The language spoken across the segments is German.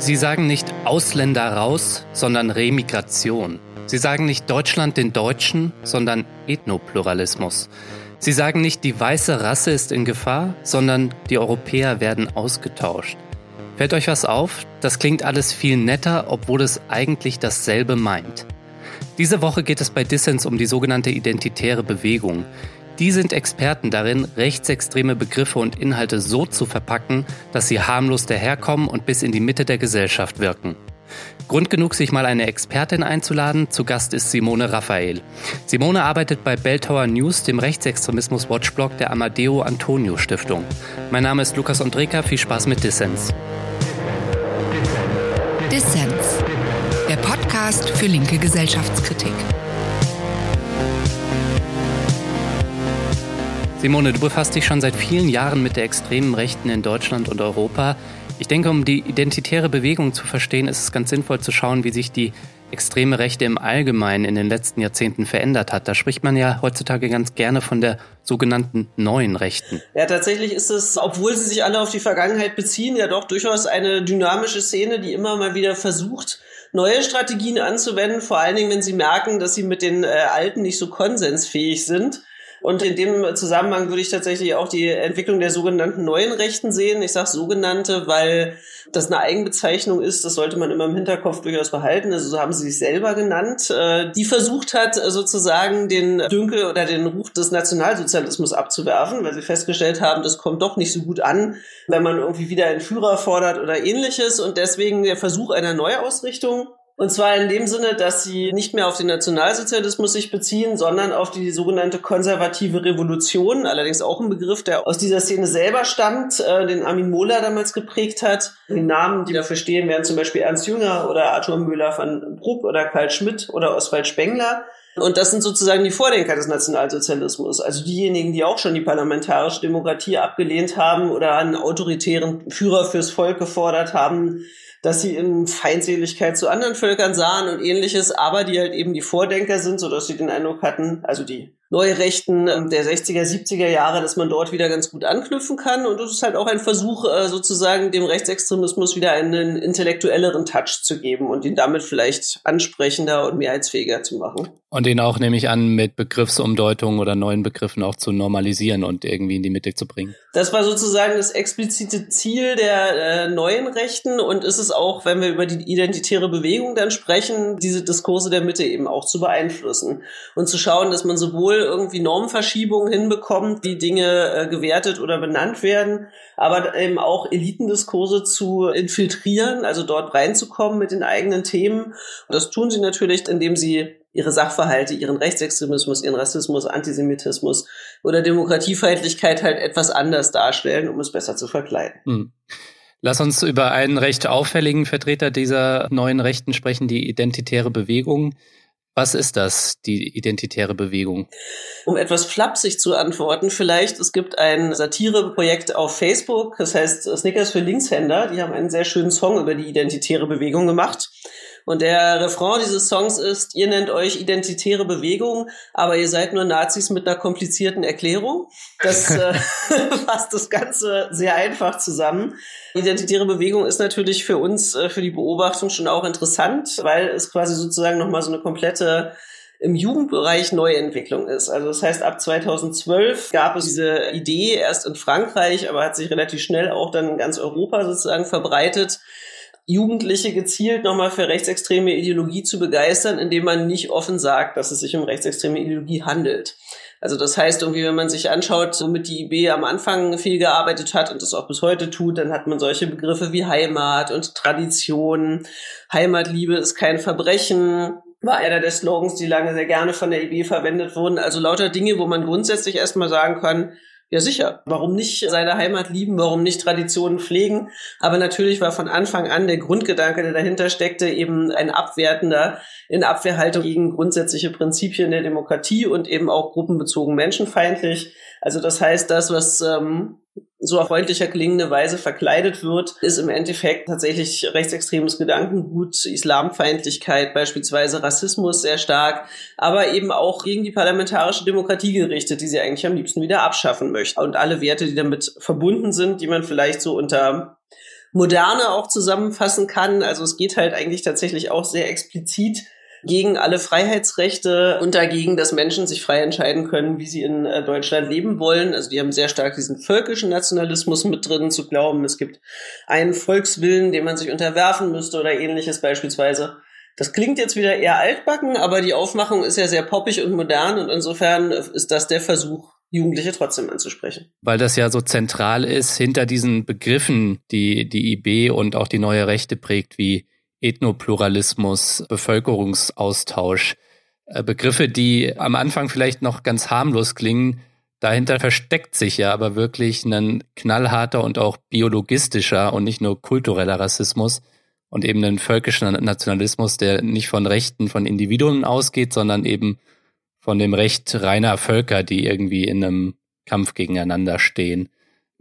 Sie sagen nicht Ausländer raus, sondern Remigration. Sie sagen nicht Deutschland den Deutschen, sondern Ethnopluralismus. Sie sagen nicht, die weiße Rasse ist in Gefahr, sondern die Europäer werden ausgetauscht. Fällt euch was auf? Das klingt alles viel netter, obwohl es eigentlich dasselbe meint. Diese Woche geht es bei Dissens um die sogenannte identitäre Bewegung. Die sind Experten darin, rechtsextreme Begriffe und Inhalte so zu verpacken, dass sie harmlos daherkommen und bis in die Mitte der Gesellschaft wirken. Grund genug, sich mal eine Expertin einzuladen. Zu Gast ist Simone Raphael. Simone arbeitet bei Belltower News, dem Rechtsextremismus-Watchblog der Amadeo Antonio Stiftung. Mein Name ist Lukas Andreka. Viel Spaß mit Dissens. Dissens, der Podcast für linke Gesellschaftskritik. Simone, du befasst dich schon seit vielen Jahren mit der extremen Rechten in Deutschland und Europa. Ich denke, um die identitäre Bewegung zu verstehen, ist es ganz sinnvoll zu schauen, wie sich die extreme Rechte im Allgemeinen in den letzten Jahrzehnten verändert hat. Da spricht man ja heutzutage ganz gerne von der sogenannten neuen Rechten. Ja, tatsächlich ist es, obwohl sie sich alle auf die Vergangenheit beziehen, ja doch durchaus eine dynamische Szene, die immer mal wieder versucht, neue Strategien anzuwenden, vor allen Dingen, wenn sie merken, dass sie mit den äh, alten nicht so konsensfähig sind. Und in dem Zusammenhang würde ich tatsächlich auch die Entwicklung der sogenannten neuen Rechten sehen. Ich sage sogenannte, weil das eine Eigenbezeichnung ist, das sollte man immer im Hinterkopf durchaus behalten. Also so haben sie sich selber genannt, äh, die versucht hat, sozusagen den Dünkel oder den Ruf des Nationalsozialismus abzuwerfen, weil sie festgestellt haben, das kommt doch nicht so gut an, wenn man irgendwie wieder einen Führer fordert oder ähnliches. Und deswegen der Versuch einer Neuausrichtung und zwar in dem Sinne, dass sie nicht mehr auf den Nationalsozialismus sich beziehen, sondern auf die sogenannte konservative Revolution, allerdings auch ein Begriff, der aus dieser Szene selber stammt, äh, den Armin Mohler damals geprägt hat. Die Namen, die dafür stehen, wären zum Beispiel Ernst Jünger oder Arthur Müller von Bruck oder Karl Schmidt oder Oswald Spengler. Und das sind sozusagen die Vordenker des Nationalsozialismus, also diejenigen, die auch schon die parlamentarische Demokratie abgelehnt haben oder einen autoritären Führer fürs Volk gefordert haben, dass sie in Feindseligkeit zu anderen Völkern sahen und ähnliches, aber die halt eben die Vordenker sind, so dass sie den Eindruck hatten, also die Neurechten ähm, der 60er, 70er Jahre, dass man dort wieder ganz gut anknüpfen kann. Und das ist halt auch ein Versuch, äh, sozusagen dem Rechtsextremismus wieder einen intellektuelleren Touch zu geben und ihn damit vielleicht ansprechender und mehrheitsfähiger zu machen. Und ihn auch, nehme ich an, mit Begriffsumdeutungen oder neuen Begriffen auch zu normalisieren und irgendwie in die Mitte zu bringen. Das war sozusagen das explizite Ziel der äh, neuen Rechten und ist es auch, wenn wir über die identitäre Bewegung dann sprechen, diese Diskurse der Mitte eben auch zu beeinflussen und zu schauen, dass man sowohl irgendwie Normverschiebungen hinbekommt, wie Dinge äh, gewertet oder benannt werden, aber eben auch Elitendiskurse zu infiltrieren, also dort reinzukommen mit den eigenen Themen. Und das tun sie natürlich, indem sie ihre Sachverhalte, ihren Rechtsextremismus, ihren Rassismus, Antisemitismus oder Demokratiefeindlichkeit halt etwas anders darstellen, um es besser zu verkleiden. Hm. Lass uns über einen recht auffälligen Vertreter dieser neuen Rechten sprechen, die identitäre Bewegung. Was ist das, die identitäre Bewegung? Um etwas flapsig zu antworten, vielleicht, es gibt ein Satireprojekt auf Facebook, das heißt Snickers für Linkshänder, die haben einen sehr schönen Song über die identitäre Bewegung gemacht. Und der Refrain dieses Songs ist, ihr nennt euch identitäre Bewegung, aber ihr seid nur Nazis mit einer komplizierten Erklärung. Das äh, fasst das Ganze sehr einfach zusammen. Identitäre Bewegung ist natürlich für uns, äh, für die Beobachtung schon auch interessant, weil es quasi sozusagen nochmal so eine komplette im Jugendbereich Neuentwicklung ist. Also das heißt, ab 2012 gab es diese Idee erst in Frankreich, aber hat sich relativ schnell auch dann in ganz Europa sozusagen verbreitet, Jugendliche gezielt nochmal für rechtsextreme Ideologie zu begeistern, indem man nicht offen sagt, dass es sich um rechtsextreme Ideologie handelt. Also das heißt, irgendwie, wenn man sich anschaut, womit die IB am Anfang viel gearbeitet hat und das auch bis heute tut, dann hat man solche Begriffe wie Heimat und Tradition. Heimatliebe ist kein Verbrechen, war einer der Slogans, die lange sehr gerne von der IB verwendet wurden. Also lauter Dinge, wo man grundsätzlich erstmal sagen kann, ja, sicher. Warum nicht seine Heimat lieben? Warum nicht Traditionen pflegen? Aber natürlich war von Anfang an der Grundgedanke, der dahinter steckte, eben ein abwertender in Abwehrhaltung gegen grundsätzliche Prinzipien der Demokratie und eben auch gruppenbezogen menschenfeindlich. Also das heißt, das, was ähm, so auf freundlicher klingende Weise verkleidet wird, ist im Endeffekt tatsächlich rechtsextremes Gedankengut, Islamfeindlichkeit, beispielsweise Rassismus sehr stark, aber eben auch gegen die parlamentarische Demokratie gerichtet, die sie eigentlich am liebsten wieder abschaffen möchte. Und alle Werte, die damit verbunden sind, die man vielleicht so unter Moderne auch zusammenfassen kann. Also es geht halt eigentlich tatsächlich auch sehr explizit gegen alle Freiheitsrechte und dagegen, dass Menschen sich frei entscheiden können, wie sie in äh, Deutschland leben wollen. Also die haben sehr stark diesen völkischen Nationalismus mit drin, zu glauben, es gibt einen Volkswillen, dem man sich unterwerfen müsste oder ähnliches beispielsweise. Das klingt jetzt wieder eher altbacken, aber die Aufmachung ist ja sehr poppig und modern und insofern ist das der Versuch, Jugendliche trotzdem anzusprechen. Weil das ja so zentral ist hinter diesen Begriffen, die die IB und auch die neue Rechte prägt, wie Ethnopluralismus, Bevölkerungsaustausch. Äh, Begriffe, die am Anfang vielleicht noch ganz harmlos klingen, dahinter versteckt sich ja aber wirklich ein knallharter und auch biologistischer und nicht nur kultureller Rassismus und eben ein völkischer Nationalismus, der nicht von Rechten von Individuen ausgeht, sondern eben von dem Recht reiner Völker, die irgendwie in einem Kampf gegeneinander stehen.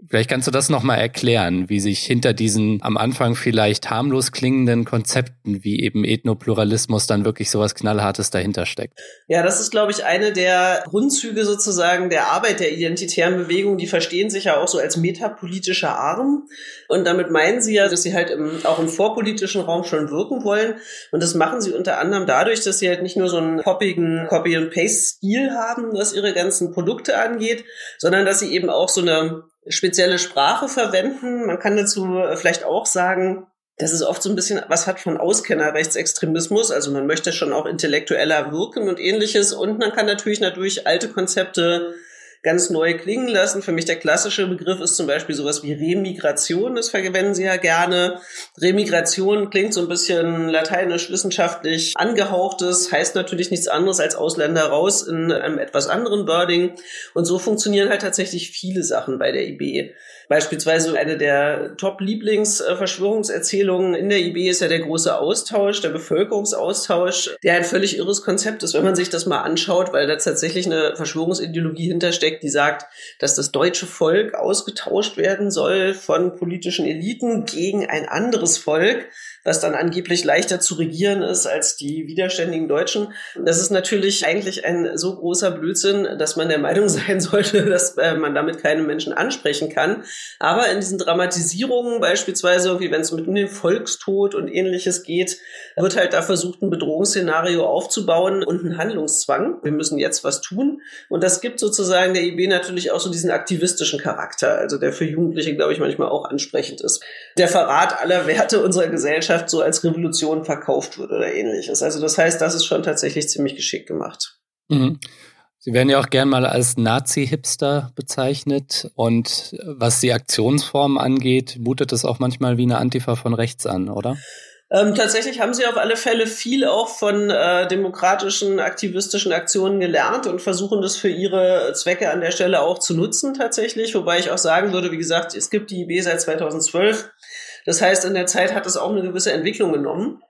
Vielleicht kannst du das nochmal erklären, wie sich hinter diesen am Anfang vielleicht harmlos klingenden Konzepten wie eben Ethnopluralismus dann wirklich sowas Knallhartes dahinter steckt. Ja, das ist, glaube ich, eine der Grundzüge sozusagen der Arbeit der identitären Bewegung. Die verstehen sich ja auch so als metapolitischer Arm. Und damit meinen sie ja, dass sie halt im, auch im vorpolitischen Raum schon wirken wollen. Und das machen sie unter anderem dadurch, dass sie halt nicht nur so einen poppigen Copy-and-Paste-Stil haben, was ihre ganzen Produkte angeht, sondern dass sie eben auch so eine spezielle Sprache verwenden. Man kann dazu äh, vielleicht auch sagen, dass es oft so ein bisschen was hat von Auskennerrechtsextremismus. Also man möchte schon auch intellektueller wirken und ähnliches. Und man kann natürlich natürlich alte Konzepte ganz neu klingen lassen. Für mich der klassische Begriff ist zum Beispiel sowas wie Remigration. Das verwenden sie ja gerne. Remigration klingt so ein bisschen lateinisch-wissenschaftlich angehauchtes, heißt natürlich nichts anderes als Ausländer raus in einem etwas anderen Wording. Und so funktionieren halt tatsächlich viele Sachen bei der IB. Beispielsweise eine der Top-Lieblings-Verschwörungserzählungen in der IB ist ja der große Austausch, der Bevölkerungsaustausch, der ein völlig irres Konzept ist, wenn man sich das mal anschaut, weil da tatsächlich eine Verschwörungsideologie hintersteckt, die sagt, dass das deutsche Volk ausgetauscht werden soll von politischen Eliten gegen ein anderes Volk was dann angeblich leichter zu regieren ist als die widerständigen Deutschen. Das ist natürlich eigentlich ein so großer Blödsinn, dass man der Meinung sein sollte, dass äh, man damit keine Menschen ansprechen kann. Aber in diesen Dramatisierungen beispielsweise, irgendwie wenn es mit um den Volkstod und ähnliches geht, wird halt da versucht, ein Bedrohungsszenario aufzubauen und einen Handlungszwang. Wir müssen jetzt was tun. Und das gibt sozusagen der IB natürlich auch so diesen aktivistischen Charakter, also der für Jugendliche, glaube ich, manchmal auch ansprechend ist. Der Verrat aller Werte unserer Gesellschaft Gesellschaft so als Revolution verkauft wird oder ähnliches. Also das heißt, das ist schon tatsächlich ziemlich geschickt gemacht. Mhm. Sie werden ja auch gern mal als Nazi-Hipster bezeichnet. Und was die Aktionsform angeht, mutet es auch manchmal wie eine Antifa von rechts an, oder? Ähm, tatsächlich haben sie auf alle Fälle viel auch von äh, demokratischen, aktivistischen Aktionen gelernt und versuchen das für ihre Zwecke an der Stelle auch zu nutzen tatsächlich. Wobei ich auch sagen würde, wie gesagt, es gibt die IB seit 2012. Das heißt, in der Zeit hat es auch eine gewisse Entwicklung genommen.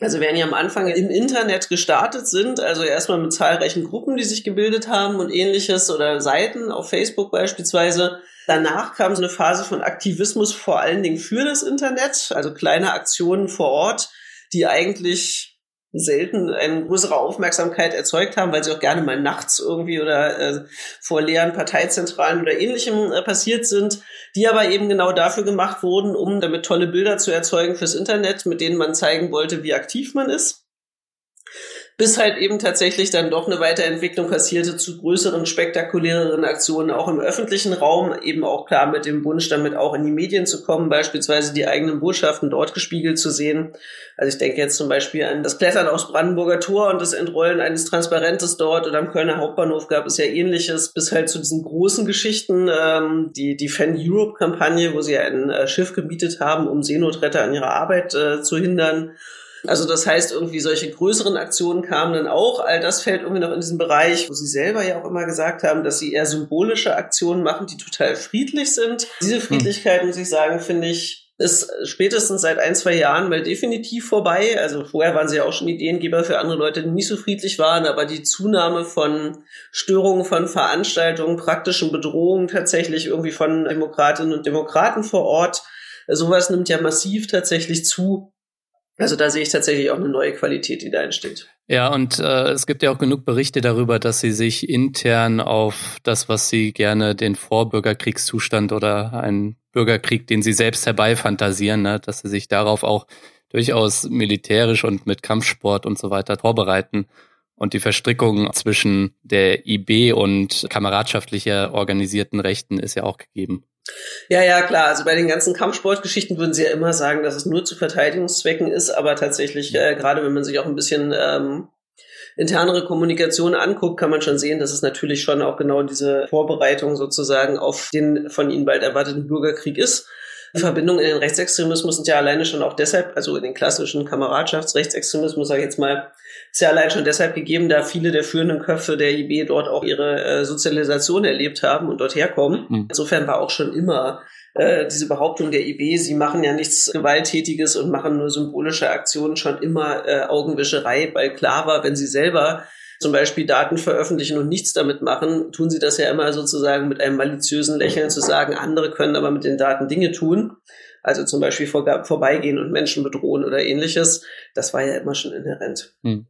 Also während die am Anfang im Internet gestartet sind, also erstmal mit zahlreichen Gruppen, die sich gebildet haben und ähnliches oder Seiten auf Facebook beispielsweise. Danach kam so eine Phase von Aktivismus vor allen Dingen für das Internet, also kleine Aktionen vor Ort, die eigentlich selten eine größere Aufmerksamkeit erzeugt haben, weil sie auch gerne mal nachts irgendwie oder äh, vor leeren Parteizentralen oder ähnlichem äh, passiert sind, die aber eben genau dafür gemacht wurden, um damit tolle Bilder zu erzeugen fürs Internet, mit denen man zeigen wollte, wie aktiv man ist bis halt eben tatsächlich dann doch eine Weiterentwicklung passierte zu größeren, spektakuläreren Aktionen auch im öffentlichen Raum, eben auch klar mit dem Wunsch, damit auch in die Medien zu kommen, beispielsweise die eigenen Botschaften dort gespiegelt zu sehen. Also ich denke jetzt zum Beispiel an das Klettern aus Brandenburger Tor und das Entrollen eines Transparentes dort oder am Kölner Hauptbahnhof gab es ja ähnliches, bis halt zu diesen großen Geschichten, ähm, die, die Fan Europe-Kampagne, wo sie ein äh, Schiff gebietet haben, um Seenotretter an ihrer Arbeit äh, zu hindern also das heißt, irgendwie solche größeren Aktionen kamen dann auch. All das fällt irgendwie noch in diesen Bereich, wo Sie selber ja auch immer gesagt haben, dass Sie eher symbolische Aktionen machen, die total friedlich sind. Diese hm. Friedlichkeit, hm. muss ich sagen, finde ich, ist spätestens seit ein, zwei Jahren mal definitiv vorbei. Also vorher waren sie ja auch schon Ideengeber für andere Leute, die nicht so friedlich waren, aber die Zunahme von Störungen von Veranstaltungen, praktischen Bedrohungen tatsächlich irgendwie von Demokratinnen und Demokraten vor Ort, sowas nimmt ja massiv tatsächlich zu. Also da sehe ich tatsächlich auch eine neue Qualität, die da entsteht. Ja, und äh, es gibt ja auch genug Berichte darüber, dass sie sich intern auf das, was sie gerne den Vorbürgerkriegszustand oder einen Bürgerkrieg, den sie selbst herbeifantasieren, ne? dass sie sich darauf auch durchaus militärisch und mit Kampfsport und so weiter vorbereiten. Und die Verstrickung zwischen der IB und kameradschaftlicher organisierten Rechten ist ja auch gegeben. Ja, ja, klar. Also bei den ganzen Kampfsportgeschichten würden sie ja immer sagen, dass es nur zu Verteidigungszwecken ist, aber tatsächlich, äh, gerade wenn man sich auch ein bisschen ähm, internere Kommunikation anguckt, kann man schon sehen, dass es natürlich schon auch genau diese Vorbereitung sozusagen auf den von ihnen bald erwarteten Bürgerkrieg ist. Die Verbindungen in den Rechtsextremismus sind ja alleine schon auch deshalb, also in den klassischen Kameradschaftsrechtsextremismus, sage ich jetzt mal, ist ja allein schon deshalb gegeben, da viele der führenden Köpfe der IB dort auch ihre äh, Sozialisation erlebt haben und dort herkommen. Mhm. Insofern war auch schon immer äh, diese Behauptung der IB, sie machen ja nichts Gewalttätiges und machen nur symbolische Aktionen, schon immer äh, Augenwischerei, weil klar war, wenn sie selber zum Beispiel Daten veröffentlichen und nichts damit machen, tun sie das ja immer sozusagen mit einem maliziösen Lächeln zu sagen, andere können aber mit den Daten Dinge tun. Also zum Beispiel vor, vorbeigehen und Menschen bedrohen oder ähnliches. Das war ja immer schon inhärent. Hm.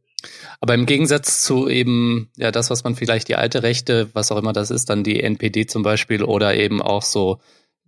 Aber im Gegensatz zu eben, ja, das, was man vielleicht die alte Rechte, was auch immer das ist, dann die NPD zum Beispiel oder eben auch so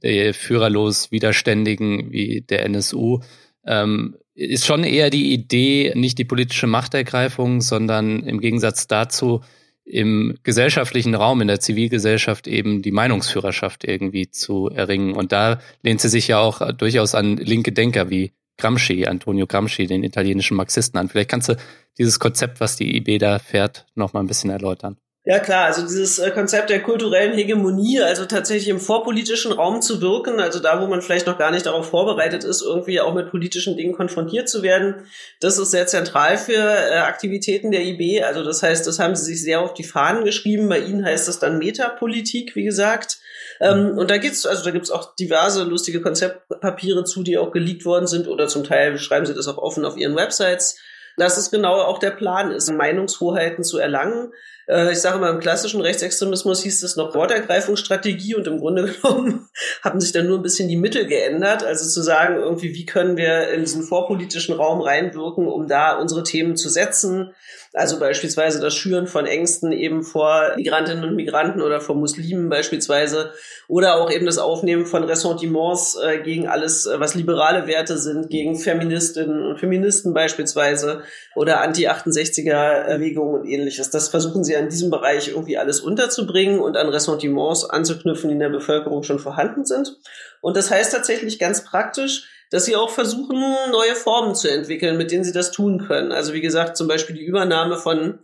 die führerlos Widerständigen wie der NSU, ähm, ist schon eher die Idee, nicht die politische Machtergreifung, sondern im Gegensatz dazu im gesellschaftlichen Raum, in der Zivilgesellschaft eben die Meinungsführerschaft irgendwie zu erringen. Und da lehnt sie sich ja auch durchaus an linke Denker wie Gramsci, Antonio Gramsci, den italienischen Marxisten an. Vielleicht kannst du dieses Konzept, was die IB da fährt, noch mal ein bisschen erläutern. Ja klar, also dieses äh, Konzept der kulturellen Hegemonie, also tatsächlich im vorpolitischen Raum zu wirken, also da, wo man vielleicht noch gar nicht darauf vorbereitet ist, irgendwie auch mit politischen Dingen konfrontiert zu werden, das ist sehr zentral für äh, Aktivitäten der IB. Also das heißt, das haben sie sich sehr auf die Fahnen geschrieben. Bei ihnen heißt das dann Metapolitik, wie gesagt. Ähm, und da gibt's also da gibt's auch diverse lustige Konzeptpapiere zu, die auch geleakt worden sind oder zum Teil schreiben sie das auch offen auf ihren Websites dass es genau auch der Plan ist, Meinungshoheiten zu erlangen. Äh, ich sage mal, im klassischen Rechtsextremismus hieß es noch Wortergreifungsstrategie und im Grunde genommen haben sich dann nur ein bisschen die Mittel geändert. Also zu sagen, irgendwie, wie können wir in diesen vorpolitischen Raum reinwirken, um da unsere Themen zu setzen, also beispielsweise das Schüren von Ängsten eben vor Migrantinnen und Migranten oder vor Muslimen beispielsweise oder auch eben das Aufnehmen von Ressentiments äh, gegen alles, äh, was liberale Werte sind, gegen Feministinnen und Feministen beispielsweise oder Anti-68er-Erwägungen und ähnliches. Das versuchen sie an diesem Bereich irgendwie alles unterzubringen und an Ressentiments anzuknüpfen, die in der Bevölkerung schon vorhanden sind. Und das heißt tatsächlich ganz praktisch, dass sie auch versuchen, neue Formen zu entwickeln, mit denen sie das tun können. Also wie gesagt, zum Beispiel die Übernahme von,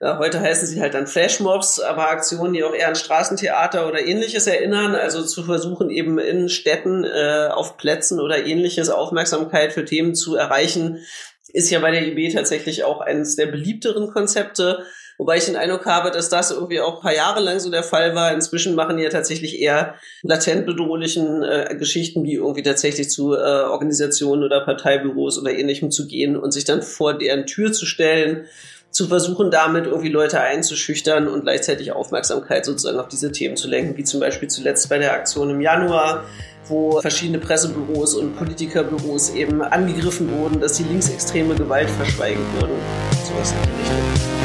äh, heute heißen sie halt dann Flashmobs, aber Aktionen, die auch eher an Straßentheater oder ähnliches erinnern. Also zu versuchen, eben in Städten, äh, auf Plätzen oder ähnliches Aufmerksamkeit für Themen zu erreichen, ist ja bei der IB tatsächlich auch eines der beliebteren Konzepte. Wobei ich den Eindruck habe, dass das irgendwie auch ein paar Jahre lang so der Fall war. Inzwischen machen die ja tatsächlich eher latent bedrohlichen äh, Geschichten, wie irgendwie tatsächlich zu äh, Organisationen oder Parteibüros oder ähnlichem zu gehen und sich dann vor deren Tür zu stellen, zu versuchen, damit irgendwie Leute einzuschüchtern und gleichzeitig Aufmerksamkeit sozusagen auf diese Themen zu lenken, wie zum Beispiel zuletzt bei der Aktion im Januar, wo verschiedene Pressebüros und Politikerbüros eben angegriffen wurden, dass sie linksextreme Gewalt verschweigen würden. Sowas in die Richtung.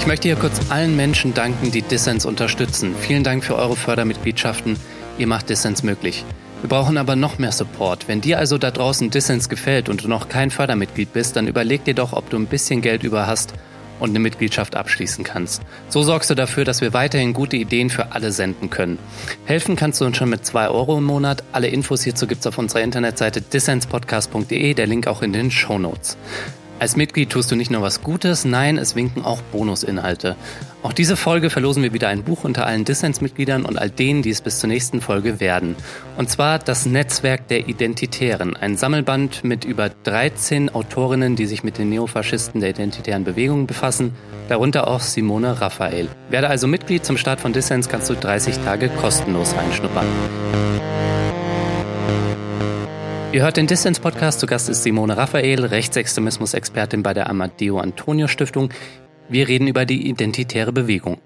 Ich möchte hier kurz allen Menschen danken, die Dissens unterstützen. Vielen Dank für eure Fördermitgliedschaften. Ihr macht Dissens möglich. Wir brauchen aber noch mehr Support. Wenn dir also da draußen Dissens gefällt und du noch kein Fördermitglied bist, dann überleg dir doch, ob du ein bisschen Geld über hast und eine Mitgliedschaft abschließen kannst. So sorgst du dafür, dass wir weiterhin gute Ideen für alle senden können. Helfen kannst du uns schon mit zwei Euro im Monat. Alle Infos hierzu gibt's auf unserer Internetseite dissenspodcast.de, der Link auch in den Show Notes. Als Mitglied tust du nicht nur was Gutes, nein, es winken auch Bonusinhalte. Auch diese Folge verlosen wir wieder ein Buch unter allen Dissens-Mitgliedern und all denen, die es bis zur nächsten Folge werden. Und zwar das Netzwerk der Identitären, ein Sammelband mit über 13 Autorinnen, die sich mit den Neofaschisten der identitären Bewegung befassen, darunter auch Simone Raphael. Werde also Mitglied zum Start von Dissens, kannst du 30 Tage kostenlos reinschnuppern. Ihr hört den Dissens-Podcast. Zu Gast ist Simone Raphael, Rechtsextremismus-Expertin bei der Amadeo Antonio Stiftung. Wir reden über die identitäre Bewegung.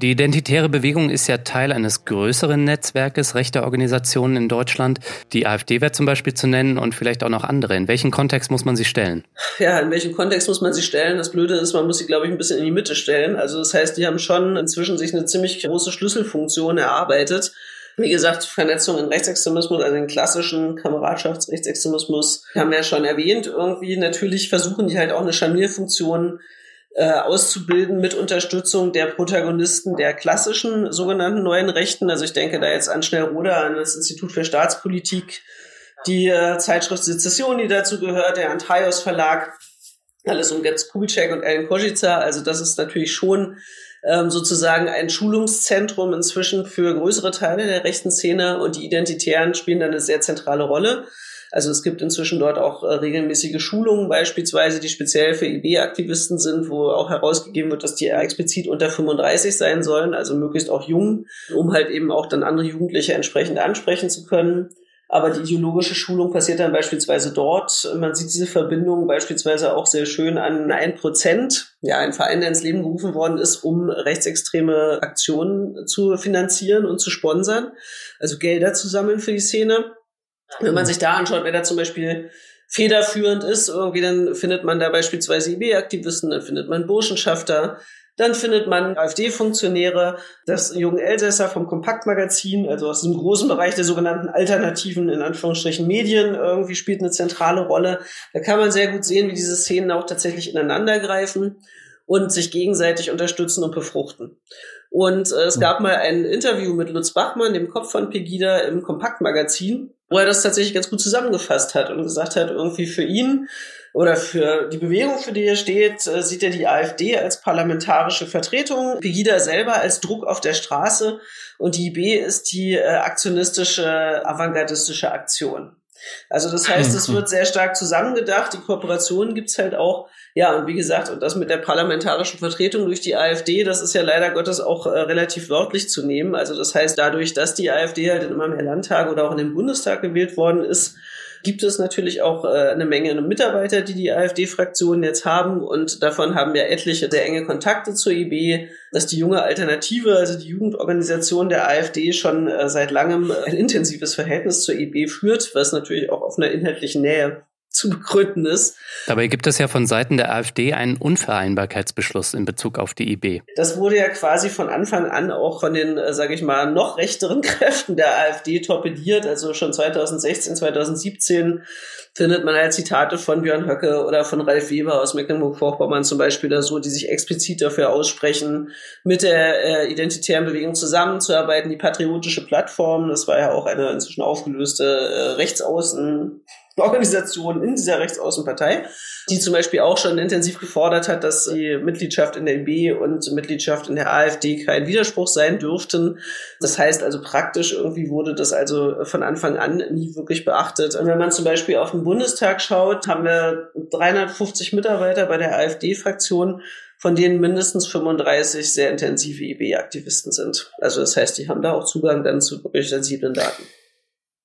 Die identitäre Bewegung ist ja Teil eines größeren Netzwerkes rechter Organisationen in Deutschland. Die AfD wäre zum Beispiel zu nennen und vielleicht auch noch andere. In welchen Kontext muss man sie stellen? Ja, in welchem Kontext muss man sie stellen? Das Blöde ist, man muss sie, glaube ich, ein bisschen in die Mitte stellen. Also das heißt, die haben schon inzwischen sich eine ziemlich große Schlüsselfunktion erarbeitet. Wie gesagt, Vernetzung in Rechtsextremismus, also den klassischen Kameradschaftsrechtsextremismus, haben wir ja schon erwähnt. Irgendwie natürlich versuchen die halt auch eine Scharnierfunktion äh, auszubilden mit Unterstützung der Protagonisten der klassischen sogenannten neuen Rechten. Also ich denke da jetzt an Schnellroder, an das Institut für Staatspolitik, die äh, Zeitschrift Sezession, die dazu gehört, der Antaios Verlag, alles um Getz Kubitschek und Ellen Kozica. Also das ist natürlich schon ähm, sozusagen ein Schulungszentrum inzwischen für größere Teile der rechten Szene und die Identitären spielen da eine sehr zentrale Rolle. Also es gibt inzwischen dort auch äh, regelmäßige Schulungen beispielsweise, die speziell für IB-Aktivisten sind, wo auch herausgegeben wird, dass die explizit unter 35 sein sollen, also möglichst auch jung, um halt eben auch dann andere Jugendliche entsprechend ansprechen zu können. Aber die ideologische Schulung passiert dann beispielsweise dort. Man sieht diese Verbindung beispielsweise auch sehr schön an ein Prozent, ja, ein Verein, der ins Leben gerufen worden ist, um rechtsextreme Aktionen zu finanzieren und zu sponsern, also Gelder zu sammeln für die Szene. Wenn man sich da anschaut, wer da zum Beispiel federführend ist, irgendwie, dann findet man da beispielsweise IB-Aktivisten, dann findet man Burschenschafter, dann findet man AfD-Funktionäre, das jungen Elsässer vom Kompaktmagazin, also aus dem großen Bereich der sogenannten alternativen, in Anführungsstrichen, Medien irgendwie spielt eine zentrale Rolle. Da kann man sehr gut sehen, wie diese Szenen auch tatsächlich ineinandergreifen und sich gegenseitig unterstützen und befruchten. Und äh, es gab mal ein Interview mit Lutz Bachmann, dem Kopf von Pegida, im Kompaktmagazin, wo er das tatsächlich ganz gut zusammengefasst hat und gesagt hat, irgendwie für ihn oder für die Bewegung, für die er steht, äh, sieht er die AfD als parlamentarische Vertretung, Pegida selber als Druck auf der Straße und die IB ist die äh, aktionistische, avantgardistische Aktion. Also das heißt, es wird sehr stark zusammengedacht. Die Kooperation gibt's halt auch. Ja, und wie gesagt, und das mit der parlamentarischen Vertretung durch die AfD, das ist ja leider Gottes auch äh, relativ wörtlich zu nehmen. Also das heißt, dadurch, dass die AfD halt in immer mehr Landtage oder auch in den Bundestag gewählt worden ist, gibt es natürlich auch äh, eine Menge Mitarbeiter, die die AfD-Fraktion jetzt haben und davon haben ja etliche sehr enge Kontakte zur IB, dass die junge Alternative, also die Jugendorganisation der AfD schon äh, seit langem ein intensives Verhältnis zur IB führt, was natürlich auch auf einer inhaltlichen Nähe zu begründen ist. Dabei gibt es ja von Seiten der AfD einen Unvereinbarkeitsbeschluss in Bezug auf die IB. Das wurde ja quasi von Anfang an auch von den, äh, sage ich mal, noch rechteren Kräften der AfD torpediert. Also schon 2016, 2017 findet man halt Zitate von Björn Höcke oder von Ralf Weber aus Mecklenburg-Vorpommern zum Beispiel da so, die sich explizit dafür aussprechen, mit der äh, identitären Bewegung zusammenzuarbeiten. Die patriotische Plattform, das war ja auch eine inzwischen aufgelöste äh, Rechtsaußen Organisation in dieser Rechtsaußenpartei, die zum Beispiel auch schon intensiv gefordert hat, dass die Mitgliedschaft in der IB und Mitgliedschaft in der AfD kein Widerspruch sein dürften. Das heißt also praktisch irgendwie wurde das also von Anfang an nie wirklich beachtet. Und wenn man zum Beispiel auf den Bundestag schaut, haben wir 350 Mitarbeiter bei der AfD-Fraktion von denen mindestens 35 sehr intensive IB-Aktivisten sind. Also das heißt, die haben da auch Zugang dann zu wirklich sensiblen Daten.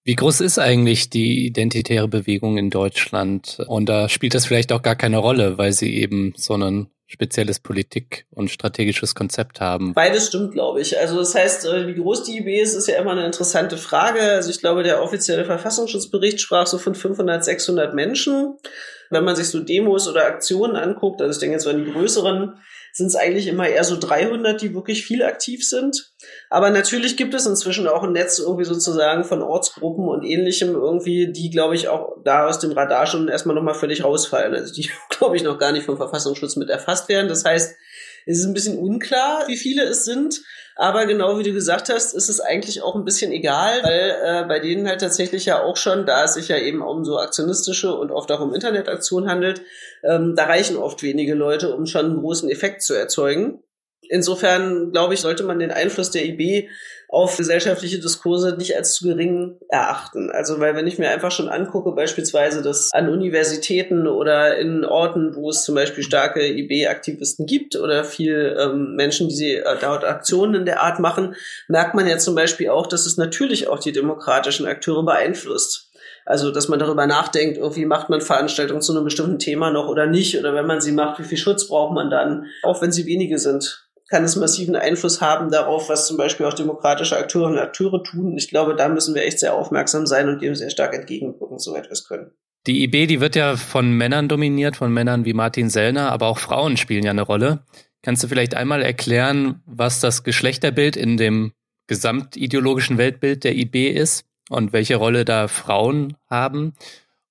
Wie groß ist eigentlich die identitäre Bewegung in Deutschland? Und da spielt das vielleicht auch gar keine Rolle, weil sie eben so ein spezielles Politik- und strategisches Konzept haben. Beides stimmt, glaube ich. Also das heißt, äh, wie groß die IB ist, ist ja immer eine interessante Frage. Also ich glaube, der offizielle Verfassungsschutzbericht sprach so von 500, 600 Menschen. Wenn man sich so Demos oder Aktionen anguckt, also ich denke jetzt an die größeren, sind es eigentlich immer eher so 300, die wirklich viel aktiv sind. Aber natürlich gibt es inzwischen auch ein Netz irgendwie sozusagen von Ortsgruppen und ähnlichem irgendwie, die, glaube ich, auch da aus dem Radar schon erstmal nochmal völlig rausfallen. Also die, glaube ich, noch gar nicht vom Verfassungsschutz mit erfasst werden. Das heißt, es ist ein bisschen unklar, wie viele es sind. Aber genau wie du gesagt hast, ist es eigentlich auch ein bisschen egal, weil äh, bei denen halt tatsächlich ja auch schon, da es sich ja eben um so aktionistische und oft auch um Internetaktionen handelt, ähm, da reichen oft wenige Leute, um schon einen großen Effekt zu erzeugen. Insofern, glaube ich, sollte man den Einfluss der IB auf gesellschaftliche Diskurse nicht als zu gering erachten. Also, weil wenn ich mir einfach schon angucke, beispielsweise, dass an Universitäten oder in Orten, wo es zum Beispiel starke IB-Aktivisten gibt oder viel ähm, Menschen, die sie äh, dort Aktionen in der Art machen, merkt man ja zum Beispiel auch, dass es natürlich auch die demokratischen Akteure beeinflusst. Also, dass man darüber nachdenkt, irgendwie macht man Veranstaltungen zu einem bestimmten Thema noch oder nicht, oder wenn man sie macht, wie viel Schutz braucht man dann, auch wenn sie wenige sind. Kann es massiven Einfluss haben darauf, was zum Beispiel auch demokratische Akteurinnen und Akteure tun. Ich glaube, da müssen wir echt sehr aufmerksam sein und dem sehr stark entgegenwirken, soweit wir können. Die IB, die wird ja von Männern dominiert, von Männern wie Martin Sellner, aber auch Frauen spielen ja eine Rolle. Kannst du vielleicht einmal erklären, was das Geschlechterbild in dem gesamtideologischen Weltbild der IB ist und welche Rolle da Frauen haben?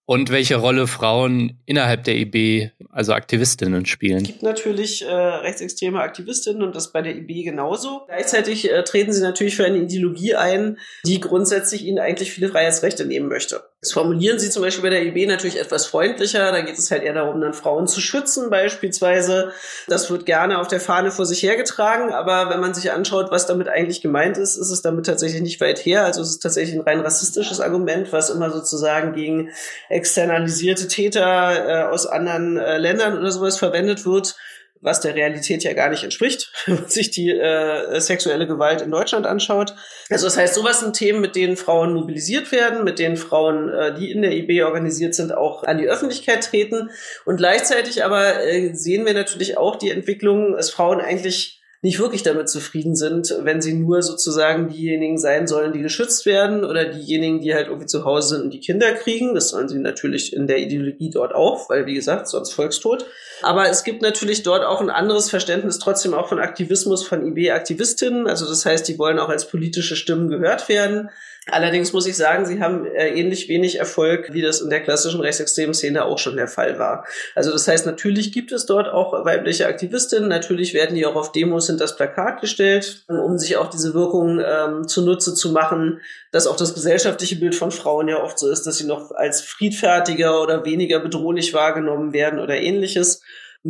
Und welche Rolle Frauen innerhalb der IB, also Aktivistinnen, spielen. Es gibt natürlich äh, rechtsextreme Aktivistinnen und das bei der IB genauso. Gleichzeitig äh, treten sie natürlich für eine Ideologie ein, die grundsätzlich ihnen eigentlich viele Freiheitsrechte nehmen möchte. Das formulieren sie zum Beispiel bei der IB natürlich etwas freundlicher. Da geht es halt eher darum, dann Frauen zu schützen beispielsweise. Das wird gerne auf der Fahne vor sich hergetragen, aber wenn man sich anschaut, was damit eigentlich gemeint ist, ist es damit tatsächlich nicht weit her. Also es ist tatsächlich ein rein rassistisches Argument, was immer sozusagen gegen externalisierte Täter äh, aus anderen äh, Ländern oder sowas verwendet wird, was der Realität ja gar nicht entspricht, wenn man sich die äh, sexuelle Gewalt in Deutschland anschaut. Also das heißt, sowas sind Themen, mit denen Frauen mobilisiert werden, mit denen Frauen, äh, die in der IB organisiert sind, auch an die Öffentlichkeit treten. Und gleichzeitig aber äh, sehen wir natürlich auch die Entwicklung, dass Frauen eigentlich nicht wirklich damit zufrieden sind, wenn sie nur sozusagen diejenigen sein sollen, die geschützt werden oder diejenigen, die halt irgendwie zu Hause sind und die Kinder kriegen. Das sollen sie natürlich in der Ideologie dort auch, weil wie gesagt, sonst Volkstod. Aber es gibt natürlich dort auch ein anderes Verständnis trotzdem auch von Aktivismus von IB-Aktivistinnen. Also das heißt, die wollen auch als politische Stimmen gehört werden. Allerdings muss ich sagen, sie haben äh, ähnlich wenig Erfolg, wie das in der klassischen rechtsextremen Szene auch schon der Fall war. Also das heißt, natürlich gibt es dort auch weibliche Aktivistinnen, natürlich werden die auch auf Demos hinter das Plakat gestellt, um sich auch diese Wirkung ähm, zunutze zu machen, dass auch das gesellschaftliche Bild von Frauen ja oft so ist, dass sie noch als friedfertiger oder weniger bedrohlich wahrgenommen werden oder ähnliches.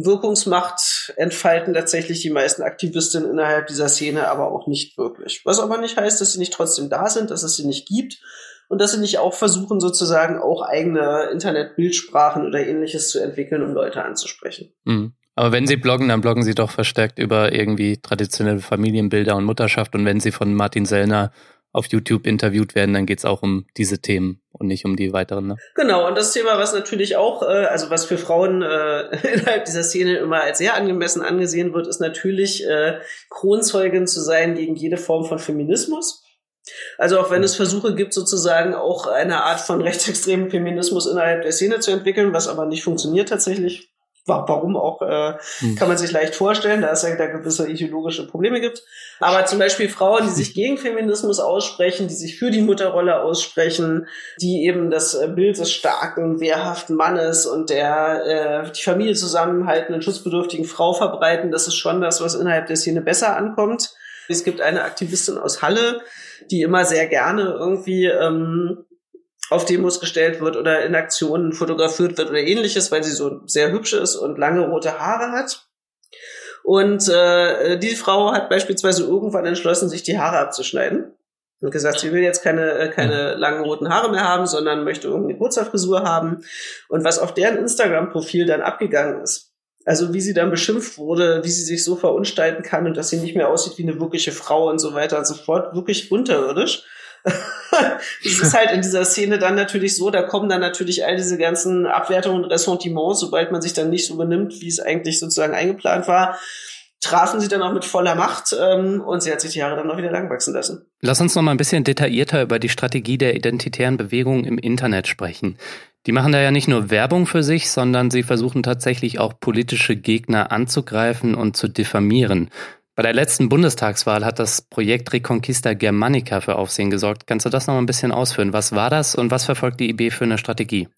Wirkungsmacht entfalten tatsächlich die meisten Aktivistinnen innerhalb dieser Szene aber auch nicht wirklich. Was aber nicht heißt, dass sie nicht trotzdem da sind, dass es sie nicht gibt und dass sie nicht auch versuchen, sozusagen auch eigene Internetbildsprachen oder ähnliches zu entwickeln, um Leute anzusprechen. Mhm. Aber wenn Sie bloggen, dann bloggen Sie doch verstärkt über irgendwie traditionelle Familienbilder und Mutterschaft. Und wenn Sie von Martin Sellner auf YouTube interviewt werden, dann geht es auch um diese Themen und nicht um die weiteren. Ne? Genau, und das Thema, was natürlich auch, äh, also was für Frauen äh, innerhalb dieser Szene immer als sehr angemessen angesehen wird, ist natürlich äh, Kronzeugin zu sein gegen jede Form von Feminismus. Also auch wenn es Versuche gibt, sozusagen auch eine Art von rechtsextremen Feminismus innerhalb der Szene zu entwickeln, was aber nicht funktioniert tatsächlich, warum auch, äh, hm. kann man sich leicht vorstellen, da es ja da gewisse ideologische Probleme gibt. Aber zum Beispiel Frauen, die sich gegen Feminismus aussprechen, die sich für die Mutterrolle aussprechen, die eben das äh, Bild des starken, wehrhaften Mannes und der äh, die Familie zusammenhaltenden, schutzbedürftigen Frau verbreiten, das ist schon das, was innerhalb der Szene besser ankommt. Es gibt eine Aktivistin aus Halle, die immer sehr gerne irgendwie ähm, auf Demos gestellt wird oder in Aktionen fotografiert wird oder ähnliches, weil sie so sehr hübsch ist und lange rote Haare hat. Und äh, die Frau hat beispielsweise irgendwann entschlossen, sich die Haare abzuschneiden. Und gesagt, sie will jetzt keine, äh, keine langen roten Haare mehr haben, sondern möchte irgendeine Kurzhaarfrisur haben. Und was auf deren Instagram-Profil dann abgegangen ist, also wie sie dann beschimpft wurde, wie sie sich so verunstalten kann und dass sie nicht mehr aussieht wie eine wirkliche Frau und so weiter und so fort, wirklich unterirdisch es ist halt in dieser Szene dann natürlich so, da kommen dann natürlich all diese ganzen Abwertungen und Ressentiments, sobald man sich dann nicht so benimmt, wie es eigentlich sozusagen eingeplant war, trafen sie dann auch mit voller Macht ähm, und sie hat sich die Jahre dann auch wieder lang wachsen lassen. Lass uns noch mal ein bisschen detaillierter über die Strategie der identitären Bewegung im Internet sprechen. Die machen da ja nicht nur Werbung für sich, sondern sie versuchen tatsächlich auch politische Gegner anzugreifen und zu diffamieren. Bei der letzten Bundestagswahl hat das Projekt Reconquista Germanica für Aufsehen gesorgt. Kannst du das noch mal ein bisschen ausführen? Was war das und was verfolgt die IB für eine Strategie?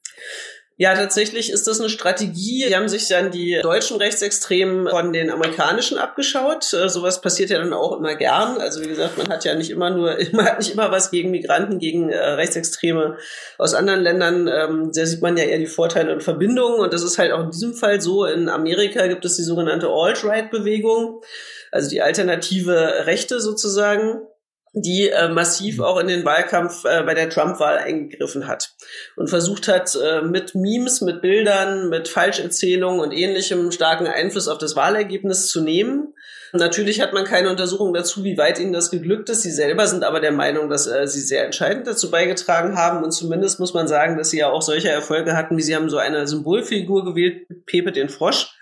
Ja, tatsächlich ist das eine Strategie. Die haben sich dann die deutschen Rechtsextremen von den amerikanischen abgeschaut. Äh, sowas passiert ja dann auch immer gern. Also wie gesagt, man hat ja nicht immer nur, man hat nicht immer was gegen Migranten, gegen äh, Rechtsextreme aus anderen Ländern. Ähm, da sieht man ja eher die Vorteile und Verbindungen. Und das ist halt auch in diesem Fall so. In Amerika gibt es die sogenannte Alt-Right-Bewegung also die alternative Rechte sozusagen, die äh, massiv mhm. auch in den Wahlkampf äh, bei der Trump-Wahl eingegriffen hat und versucht hat, äh, mit Memes, mit Bildern, mit Falscherzählungen und ähnlichem starken Einfluss auf das Wahlergebnis zu nehmen. Natürlich hat man keine Untersuchung dazu, wie weit ihnen das geglückt ist. Sie selber sind aber der Meinung, dass äh, sie sehr entscheidend dazu beigetragen haben. Und zumindest muss man sagen, dass sie ja auch solche Erfolge hatten, wie sie haben so eine Symbolfigur gewählt, Pepe den Frosch,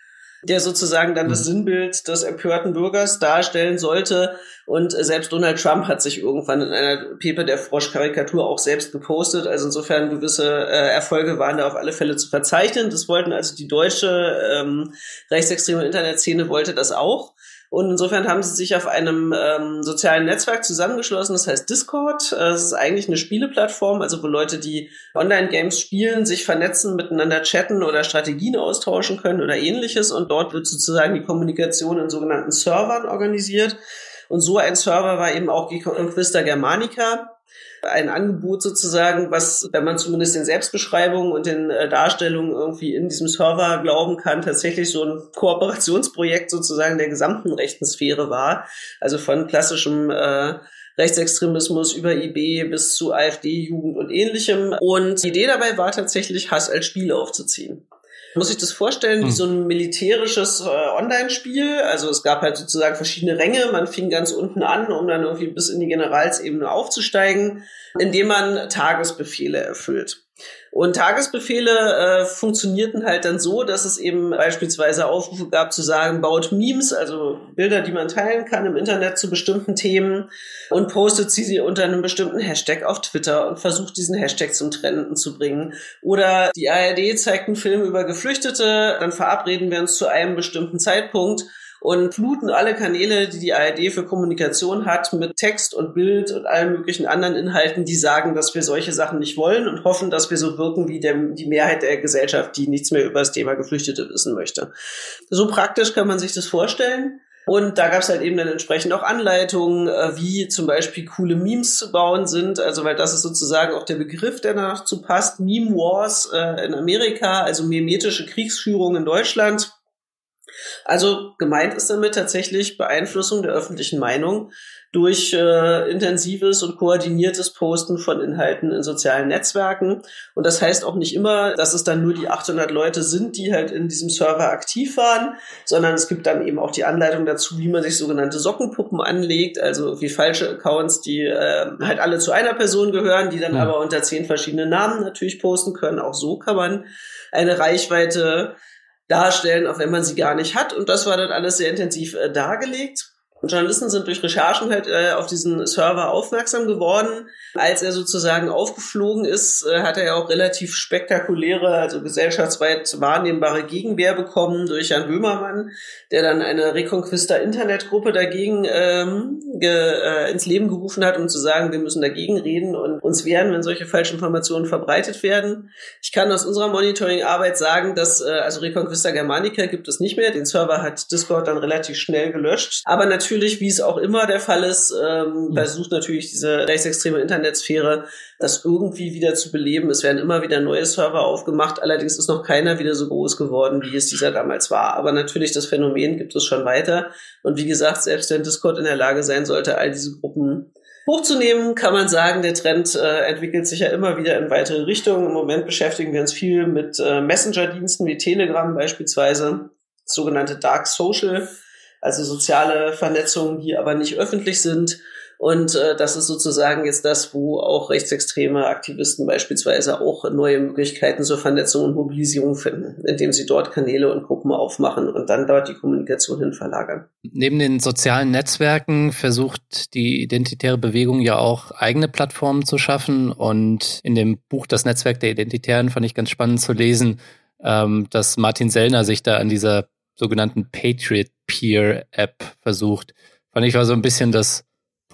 der sozusagen dann das mhm. Sinnbild des empörten Bürgers darstellen sollte. Und selbst Donald Trump hat sich irgendwann in einer Pepe der Frosch-Karikatur auch selbst gepostet. Also insofern gewisse äh, Erfolge waren da auf alle Fälle zu verzeichnen. Das wollten also die deutsche ähm, rechtsextreme Internetszene wollte das auch. Und insofern haben sie sich auf einem ähm, sozialen Netzwerk zusammengeschlossen, das heißt Discord. Äh, es ist eigentlich eine Spieleplattform, also wo Leute, die Online-Games spielen, sich vernetzen, miteinander chatten oder Strategien austauschen können oder ähnliches. Und dort wird sozusagen die Kommunikation in sogenannten Servern organisiert. Und so ein Server war eben auch Quista Germanica ein Angebot sozusagen, was, wenn man zumindest den Selbstbeschreibungen und den äh, Darstellungen irgendwie in diesem Server glauben kann, tatsächlich so ein Kooperationsprojekt sozusagen der gesamten rechten Sphäre war. Also von klassischem äh, Rechtsextremismus über IB bis zu AfD-Jugend und ähnlichem. Und die Idee dabei war tatsächlich, Hass als Spiel aufzuziehen muss ich das vorstellen wie hm. so ein militärisches äh, Online-Spiel. Also es gab halt sozusagen verschiedene Ränge. Man fing ganz unten an, um dann irgendwie bis in die Generalsebene aufzusteigen, indem man Tagesbefehle erfüllt. Und Tagesbefehle äh, funktionierten halt dann so, dass es eben beispielsweise Aufrufe gab zu sagen, baut Memes, also Bilder, die man teilen kann im Internet zu bestimmten Themen und postet sie unter einem bestimmten Hashtag auf Twitter und versucht diesen Hashtag zum Trenden zu bringen. Oder die ARD zeigt einen Film über Geflüchtete, dann verabreden wir uns zu einem bestimmten Zeitpunkt und fluten alle Kanäle, die die ARD für Kommunikation hat, mit Text und Bild und allen möglichen anderen Inhalten, die sagen, dass wir solche Sachen nicht wollen und hoffen, dass wir so wirken wie der, die Mehrheit der Gesellschaft, die nichts mehr über das Thema Geflüchtete wissen möchte. So praktisch kann man sich das vorstellen. Und da gab es halt eben dann entsprechend auch Anleitungen, äh, wie zum Beispiel coole Memes zu bauen sind. Also weil das ist sozusagen auch der Begriff, der dazu passt. Meme Wars äh, in Amerika, also mimetische Kriegsführung in Deutschland. Also gemeint ist damit tatsächlich Beeinflussung der öffentlichen Meinung durch äh, intensives und koordiniertes Posten von Inhalten in sozialen Netzwerken. Und das heißt auch nicht immer, dass es dann nur die 800 Leute sind, die halt in diesem Server aktiv waren, sondern es gibt dann eben auch die Anleitung dazu, wie man sich sogenannte Sockenpuppen anlegt, also wie falsche Accounts, die äh, halt alle zu einer Person gehören, die dann ja. aber unter zehn verschiedene Namen natürlich posten können. Auch so kann man eine Reichweite darstellen, auch wenn man sie gar nicht hat. Und das war dann alles sehr intensiv äh, dargelegt. Und Journalisten sind durch Recherchen halt äh, auf diesen Server aufmerksam geworden. Als er sozusagen aufgeflogen ist, äh, hat er ja auch relativ spektakuläre, also gesellschaftsweit wahrnehmbare Gegenwehr bekommen durch Jan Böhmermann, der dann eine Reconquista Internetgruppe dagegen ähm, ge, äh, ins Leben gerufen hat, um zu sagen, wir müssen dagegen reden und uns wehren, wenn solche Falschinformationen verbreitet werden. Ich kann aus unserer Monitoring-Arbeit sagen, dass äh, also Reconquista Germanica gibt es nicht mehr. Den Server hat Discord dann relativ schnell gelöscht. Aber natürlich natürlich, wie es auch immer der Fall ist, ähm, versucht natürlich diese rechtsextreme Internetsphäre, das irgendwie wieder zu beleben. Es werden immer wieder neue Server aufgemacht. Allerdings ist noch keiner wieder so groß geworden, wie es dieser damals war. Aber natürlich, das Phänomen gibt es schon weiter. Und wie gesagt, selbst wenn Discord in der Lage sein sollte, all diese Gruppen hochzunehmen, kann man sagen, der Trend äh, entwickelt sich ja immer wieder in weitere Richtungen. Im Moment beschäftigen wir uns viel mit äh, Messenger-Diensten wie Telegram beispielsweise, sogenannte Dark Social also soziale Vernetzungen, die aber nicht öffentlich sind. Und äh, das ist sozusagen jetzt das, wo auch rechtsextreme Aktivisten beispielsweise auch neue Möglichkeiten zur Vernetzung und Mobilisierung finden, indem sie dort Kanäle und Gruppen aufmachen und dann dort die Kommunikation hin verlagern. Neben den sozialen Netzwerken versucht die identitäre Bewegung ja auch eigene Plattformen zu schaffen. Und in dem Buch Das Netzwerk der Identitären fand ich ganz spannend zu lesen, ähm, dass Martin Sellner sich da an dieser sogenannten Patriot Peer App versucht. Fand ich war so ein bisschen das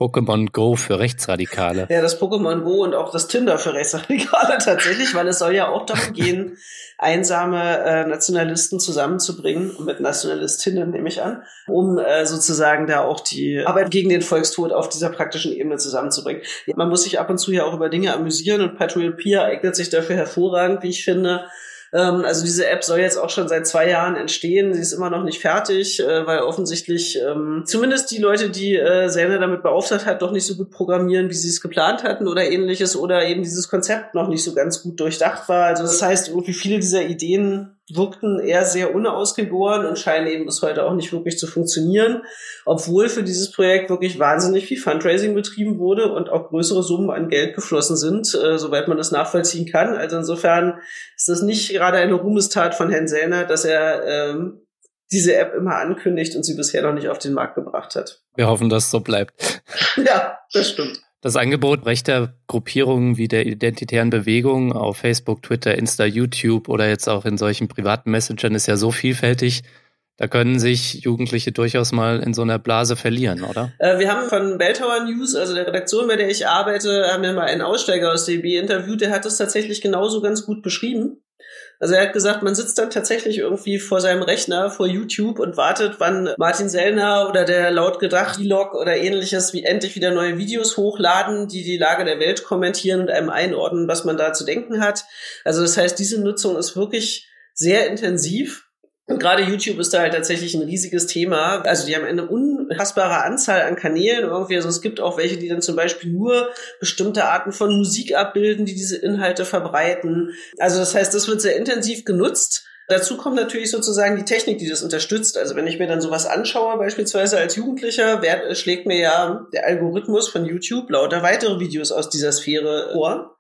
Pokémon Go für Rechtsradikale. Ja, das Pokémon Go und auch das Tinder für Rechtsradikale tatsächlich, weil es soll ja auch darum gehen, einsame äh, Nationalisten zusammenzubringen, mit Nationalistinnen nehme ich an, um äh, sozusagen da auch die Arbeit gegen den Volkstod auf dieser praktischen Ebene zusammenzubringen. Man muss sich ab und zu ja auch über Dinge amüsieren und Patriot Peer eignet sich dafür hervorragend, wie ich finde, ähm, also diese App soll jetzt auch schon seit zwei Jahren entstehen. Sie ist immer noch nicht fertig, äh, weil offensichtlich ähm, zumindest die Leute, die äh, Selner damit beauftragt hat, doch nicht so gut programmieren, wie sie es geplant hatten oder ähnliches oder eben dieses Konzept noch nicht so ganz gut durchdacht war. Also das heißt, irgendwie viele dieser Ideen wirkten eher sehr unausgegoren und scheinen eben bis heute auch nicht wirklich zu funktionieren, obwohl für dieses Projekt wirklich wahnsinnig viel Fundraising betrieben wurde und auch größere Summen an Geld geflossen sind, äh, soweit man das nachvollziehen kann. Also insofern ist das nicht gerade eine Ruhmestat von Herrn Sellner, dass er ähm, diese App immer ankündigt und sie bisher noch nicht auf den Markt gebracht hat. Wir hoffen, dass es so bleibt. ja, das stimmt. Das Angebot rechter Gruppierungen wie der identitären Bewegung auf Facebook, Twitter, Insta, YouTube oder jetzt auch in solchen privaten Messengern ist ja so vielfältig, da können sich Jugendliche durchaus mal in so einer Blase verlieren, oder? Äh, wir haben von Belltower News, also der Redaktion, bei der ich arbeite, haben wir mal einen Aussteiger aus DB interviewt, der hat das tatsächlich genauso ganz gut beschrieben. Also er hat gesagt, man sitzt dann tatsächlich irgendwie vor seinem Rechner, vor YouTube und wartet, wann Martin Sellner oder der laut gedacht Vlog oder ähnliches wie endlich wieder neue Videos hochladen, die die Lage der Welt kommentieren und einem einordnen, was man da zu denken hat. Also das heißt, diese Nutzung ist wirklich sehr intensiv. Und gerade YouTube ist da halt tatsächlich ein riesiges Thema. Also die haben eine unfassbare Anzahl an Kanälen irgendwie. Also es gibt auch welche, die dann zum Beispiel nur bestimmte Arten von Musik abbilden, die diese Inhalte verbreiten. Also das heißt, das wird sehr intensiv genutzt. Dazu kommt natürlich sozusagen die Technik, die das unterstützt. Also wenn ich mir dann sowas anschaue, beispielsweise als Jugendlicher, schlägt mir ja der Algorithmus von YouTube lauter weitere Videos aus dieser Sphäre vor.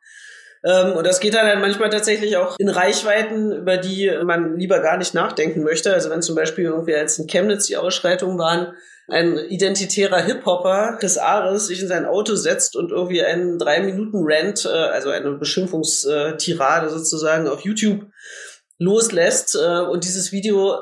Ähm, und das geht dann halt manchmal tatsächlich auch in Reichweiten, über die man lieber gar nicht nachdenken möchte. Also wenn zum Beispiel irgendwie als in Chemnitz die Ausschreitungen waren, ein identitärer Hip-Hopper des Ares sich in sein Auto setzt und irgendwie einen drei Minuten Rant, äh, also eine Beschimpfungstirade sozusagen auf YouTube loslässt äh, und dieses Video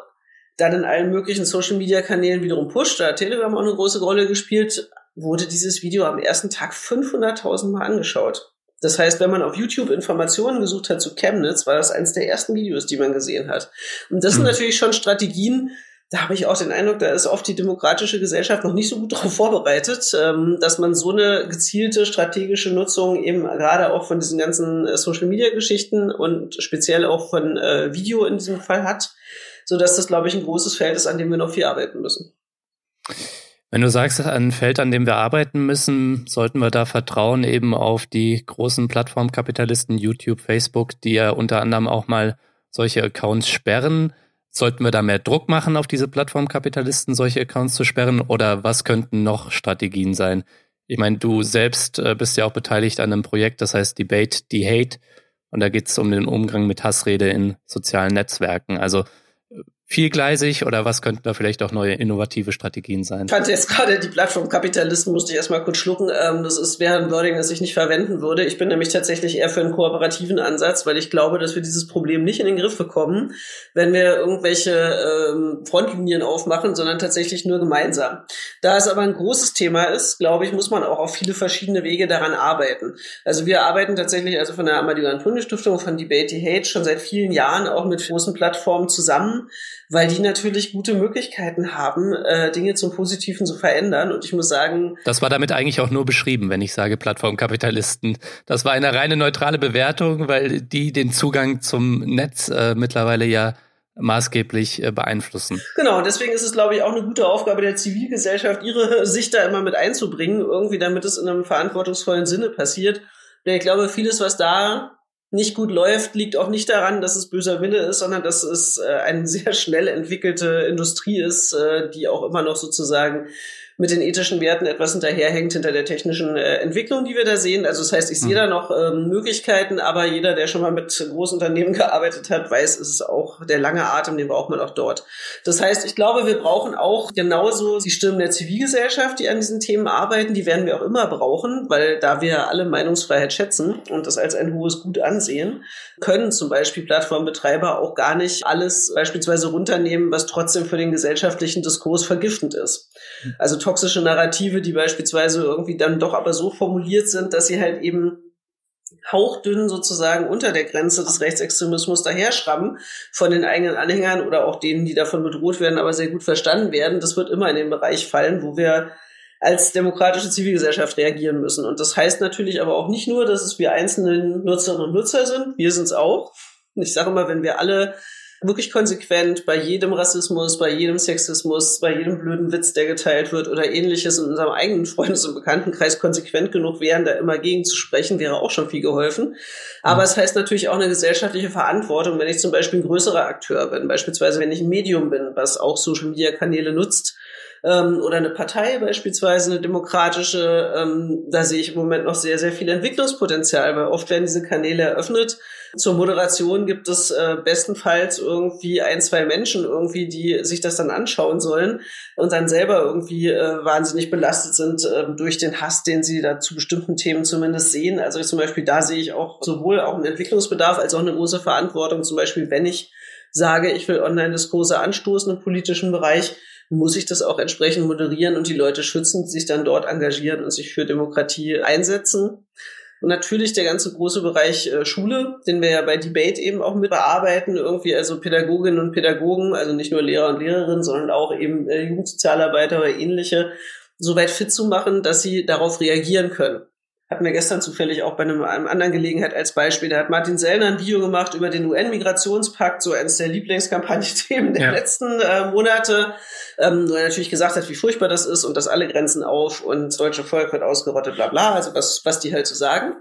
dann in allen möglichen Social-Media-Kanälen wiederum pusht, da hat Telegram auch eine große Rolle gespielt, wurde dieses Video am ersten Tag 500.000 Mal angeschaut. Das heißt, wenn man auf YouTube Informationen gesucht hat zu Chemnitz, war das eines der ersten Videos, die man gesehen hat. Und das sind mhm. natürlich schon Strategien, da habe ich auch den Eindruck, da ist oft die demokratische Gesellschaft noch nicht so gut darauf vorbereitet, ähm, dass man so eine gezielte strategische Nutzung eben gerade auch von diesen ganzen äh, Social-Media-Geschichten und speziell auch von äh, Video in diesem Fall hat, so dass das, glaube ich, ein großes Feld ist, an dem wir noch viel arbeiten müssen. Wenn du sagst, ein Feld, an dem wir arbeiten müssen, sollten wir da vertrauen eben auf die großen Plattformkapitalisten YouTube, Facebook, die ja unter anderem auch mal solche Accounts sperren. Sollten wir da mehr Druck machen auf diese Plattformkapitalisten, solche Accounts zu sperren? Oder was könnten noch Strategien sein? Ich meine, du selbst äh, bist ja auch beteiligt an einem Projekt, das heißt Debate the Hate. Und da geht es um den Umgang mit Hassrede in sozialen Netzwerken. Also vielgleisig oder was könnten da vielleicht auch neue innovative Strategien sein? Ich fand jetzt gerade die Plattformkapitalisten, musste ich erstmal kurz schlucken. Ähm, das ist wäre ein Wording, das ich nicht verwenden würde. Ich bin nämlich tatsächlich eher für einen kooperativen Ansatz, weil ich glaube, dass wir dieses Problem nicht in den Griff bekommen, wenn wir irgendwelche ähm, Frontlinien aufmachen, sondern tatsächlich nur gemeinsam. Da es aber ein großes Thema ist, glaube ich, muss man auch auf viele verschiedene Wege daran arbeiten. Also wir arbeiten tatsächlich also von der Amadou Antonio Stiftung, von Debate Hate schon seit vielen Jahren auch mit großen Plattformen zusammen weil die natürlich gute Möglichkeiten haben, äh, Dinge zum Positiven zu verändern. Und ich muss sagen. Das war damit eigentlich auch nur beschrieben, wenn ich sage Plattformkapitalisten. Das war eine reine neutrale Bewertung, weil die den Zugang zum Netz äh, mittlerweile ja maßgeblich äh, beeinflussen. Genau, deswegen ist es, glaube ich, auch eine gute Aufgabe der Zivilgesellschaft, ihre Sicht da immer mit einzubringen, irgendwie damit es in einem verantwortungsvollen Sinne passiert. Denn ich glaube, vieles, was da nicht gut läuft, liegt auch nicht daran, dass es böser Wille ist, sondern dass es äh, eine sehr schnell entwickelte Industrie ist, äh, die auch immer noch sozusagen mit den ethischen Werten etwas hinterherhängt hinter der technischen äh, Entwicklung, die wir da sehen. Also das heißt, ich sehe mhm. da noch ähm, Möglichkeiten, aber jeder, der schon mal mit Großunternehmen gearbeitet hat, weiß, es ist auch der lange Atem, den braucht man auch dort. Das heißt, ich glaube, wir brauchen auch genauso die Stimmen der Zivilgesellschaft, die an diesen Themen arbeiten. Die werden wir auch immer brauchen, weil da wir alle Meinungsfreiheit schätzen und das als ein hohes Gut ansehen, können zum Beispiel Plattformbetreiber auch gar nicht alles beispielsweise runternehmen, was trotzdem für den gesellschaftlichen Diskurs vergiftend ist. Mhm. Also toxische Narrative, die beispielsweise irgendwie dann doch aber so formuliert sind, dass sie halt eben hauchdünn sozusagen unter der Grenze des Rechtsextremismus daherschrammen von den eigenen Anhängern oder auch denen, die davon bedroht werden, aber sehr gut verstanden werden. Das wird immer in den Bereich fallen, wo wir als demokratische Zivilgesellschaft reagieren müssen. Und das heißt natürlich aber auch nicht nur, dass es wir einzelne Nutzerinnen und Nutzer sind, wir sind es auch. Ich sage immer, wenn wir alle wirklich konsequent bei jedem Rassismus, bei jedem Sexismus, bei jedem blöden Witz, der geteilt wird oder ähnliches in unserem eigenen Freundes- und Bekanntenkreis konsequent genug wären, da immer gegen zu sprechen, wäre auch schon viel geholfen. Aber mhm. es heißt natürlich auch eine gesellschaftliche Verantwortung, wenn ich zum Beispiel ein größerer Akteur bin, beispielsweise wenn ich ein Medium bin, was auch Social-Media-Kanäle nutzt, ähm, oder eine Partei beispielsweise, eine demokratische, ähm, da sehe ich im Moment noch sehr, sehr viel Entwicklungspotenzial, weil oft werden diese Kanäle eröffnet. Zur Moderation gibt es äh, bestenfalls irgendwie ein, zwei Menschen irgendwie, die sich das dann anschauen sollen und dann selber irgendwie äh, wahnsinnig belastet sind äh, durch den Hass, den sie da zu bestimmten Themen zumindest sehen. Also zum Beispiel, da sehe ich auch sowohl auch einen Entwicklungsbedarf als auch eine große Verantwortung, zum Beispiel, wenn ich sage, ich will Online-Diskurse anstoßen im politischen Bereich, muss ich das auch entsprechend moderieren und die Leute schützen, sich dann dort engagieren und sich für Demokratie einsetzen. Und natürlich der ganze große Bereich äh, Schule, den wir ja bei Debate eben auch mit bearbeiten, irgendwie also Pädagoginnen und Pädagogen, also nicht nur Lehrer und Lehrerinnen, sondern auch eben äh, Jugendsozialarbeiter oder ähnliche, so weit fit zu machen, dass sie darauf reagieren können hatten wir gestern zufällig auch bei einem, einem anderen Gelegenheit als Beispiel. Da hat Martin Sellner ein Video gemacht über den UN-Migrationspakt, so eines der Lieblingskampagnenthemen der ja. letzten äh, Monate, ähm, wo er natürlich gesagt hat, wie furchtbar das ist und dass alle Grenzen auf und das deutsche Volk wird ausgerottet, bla bla, also was, was die halt so sagen.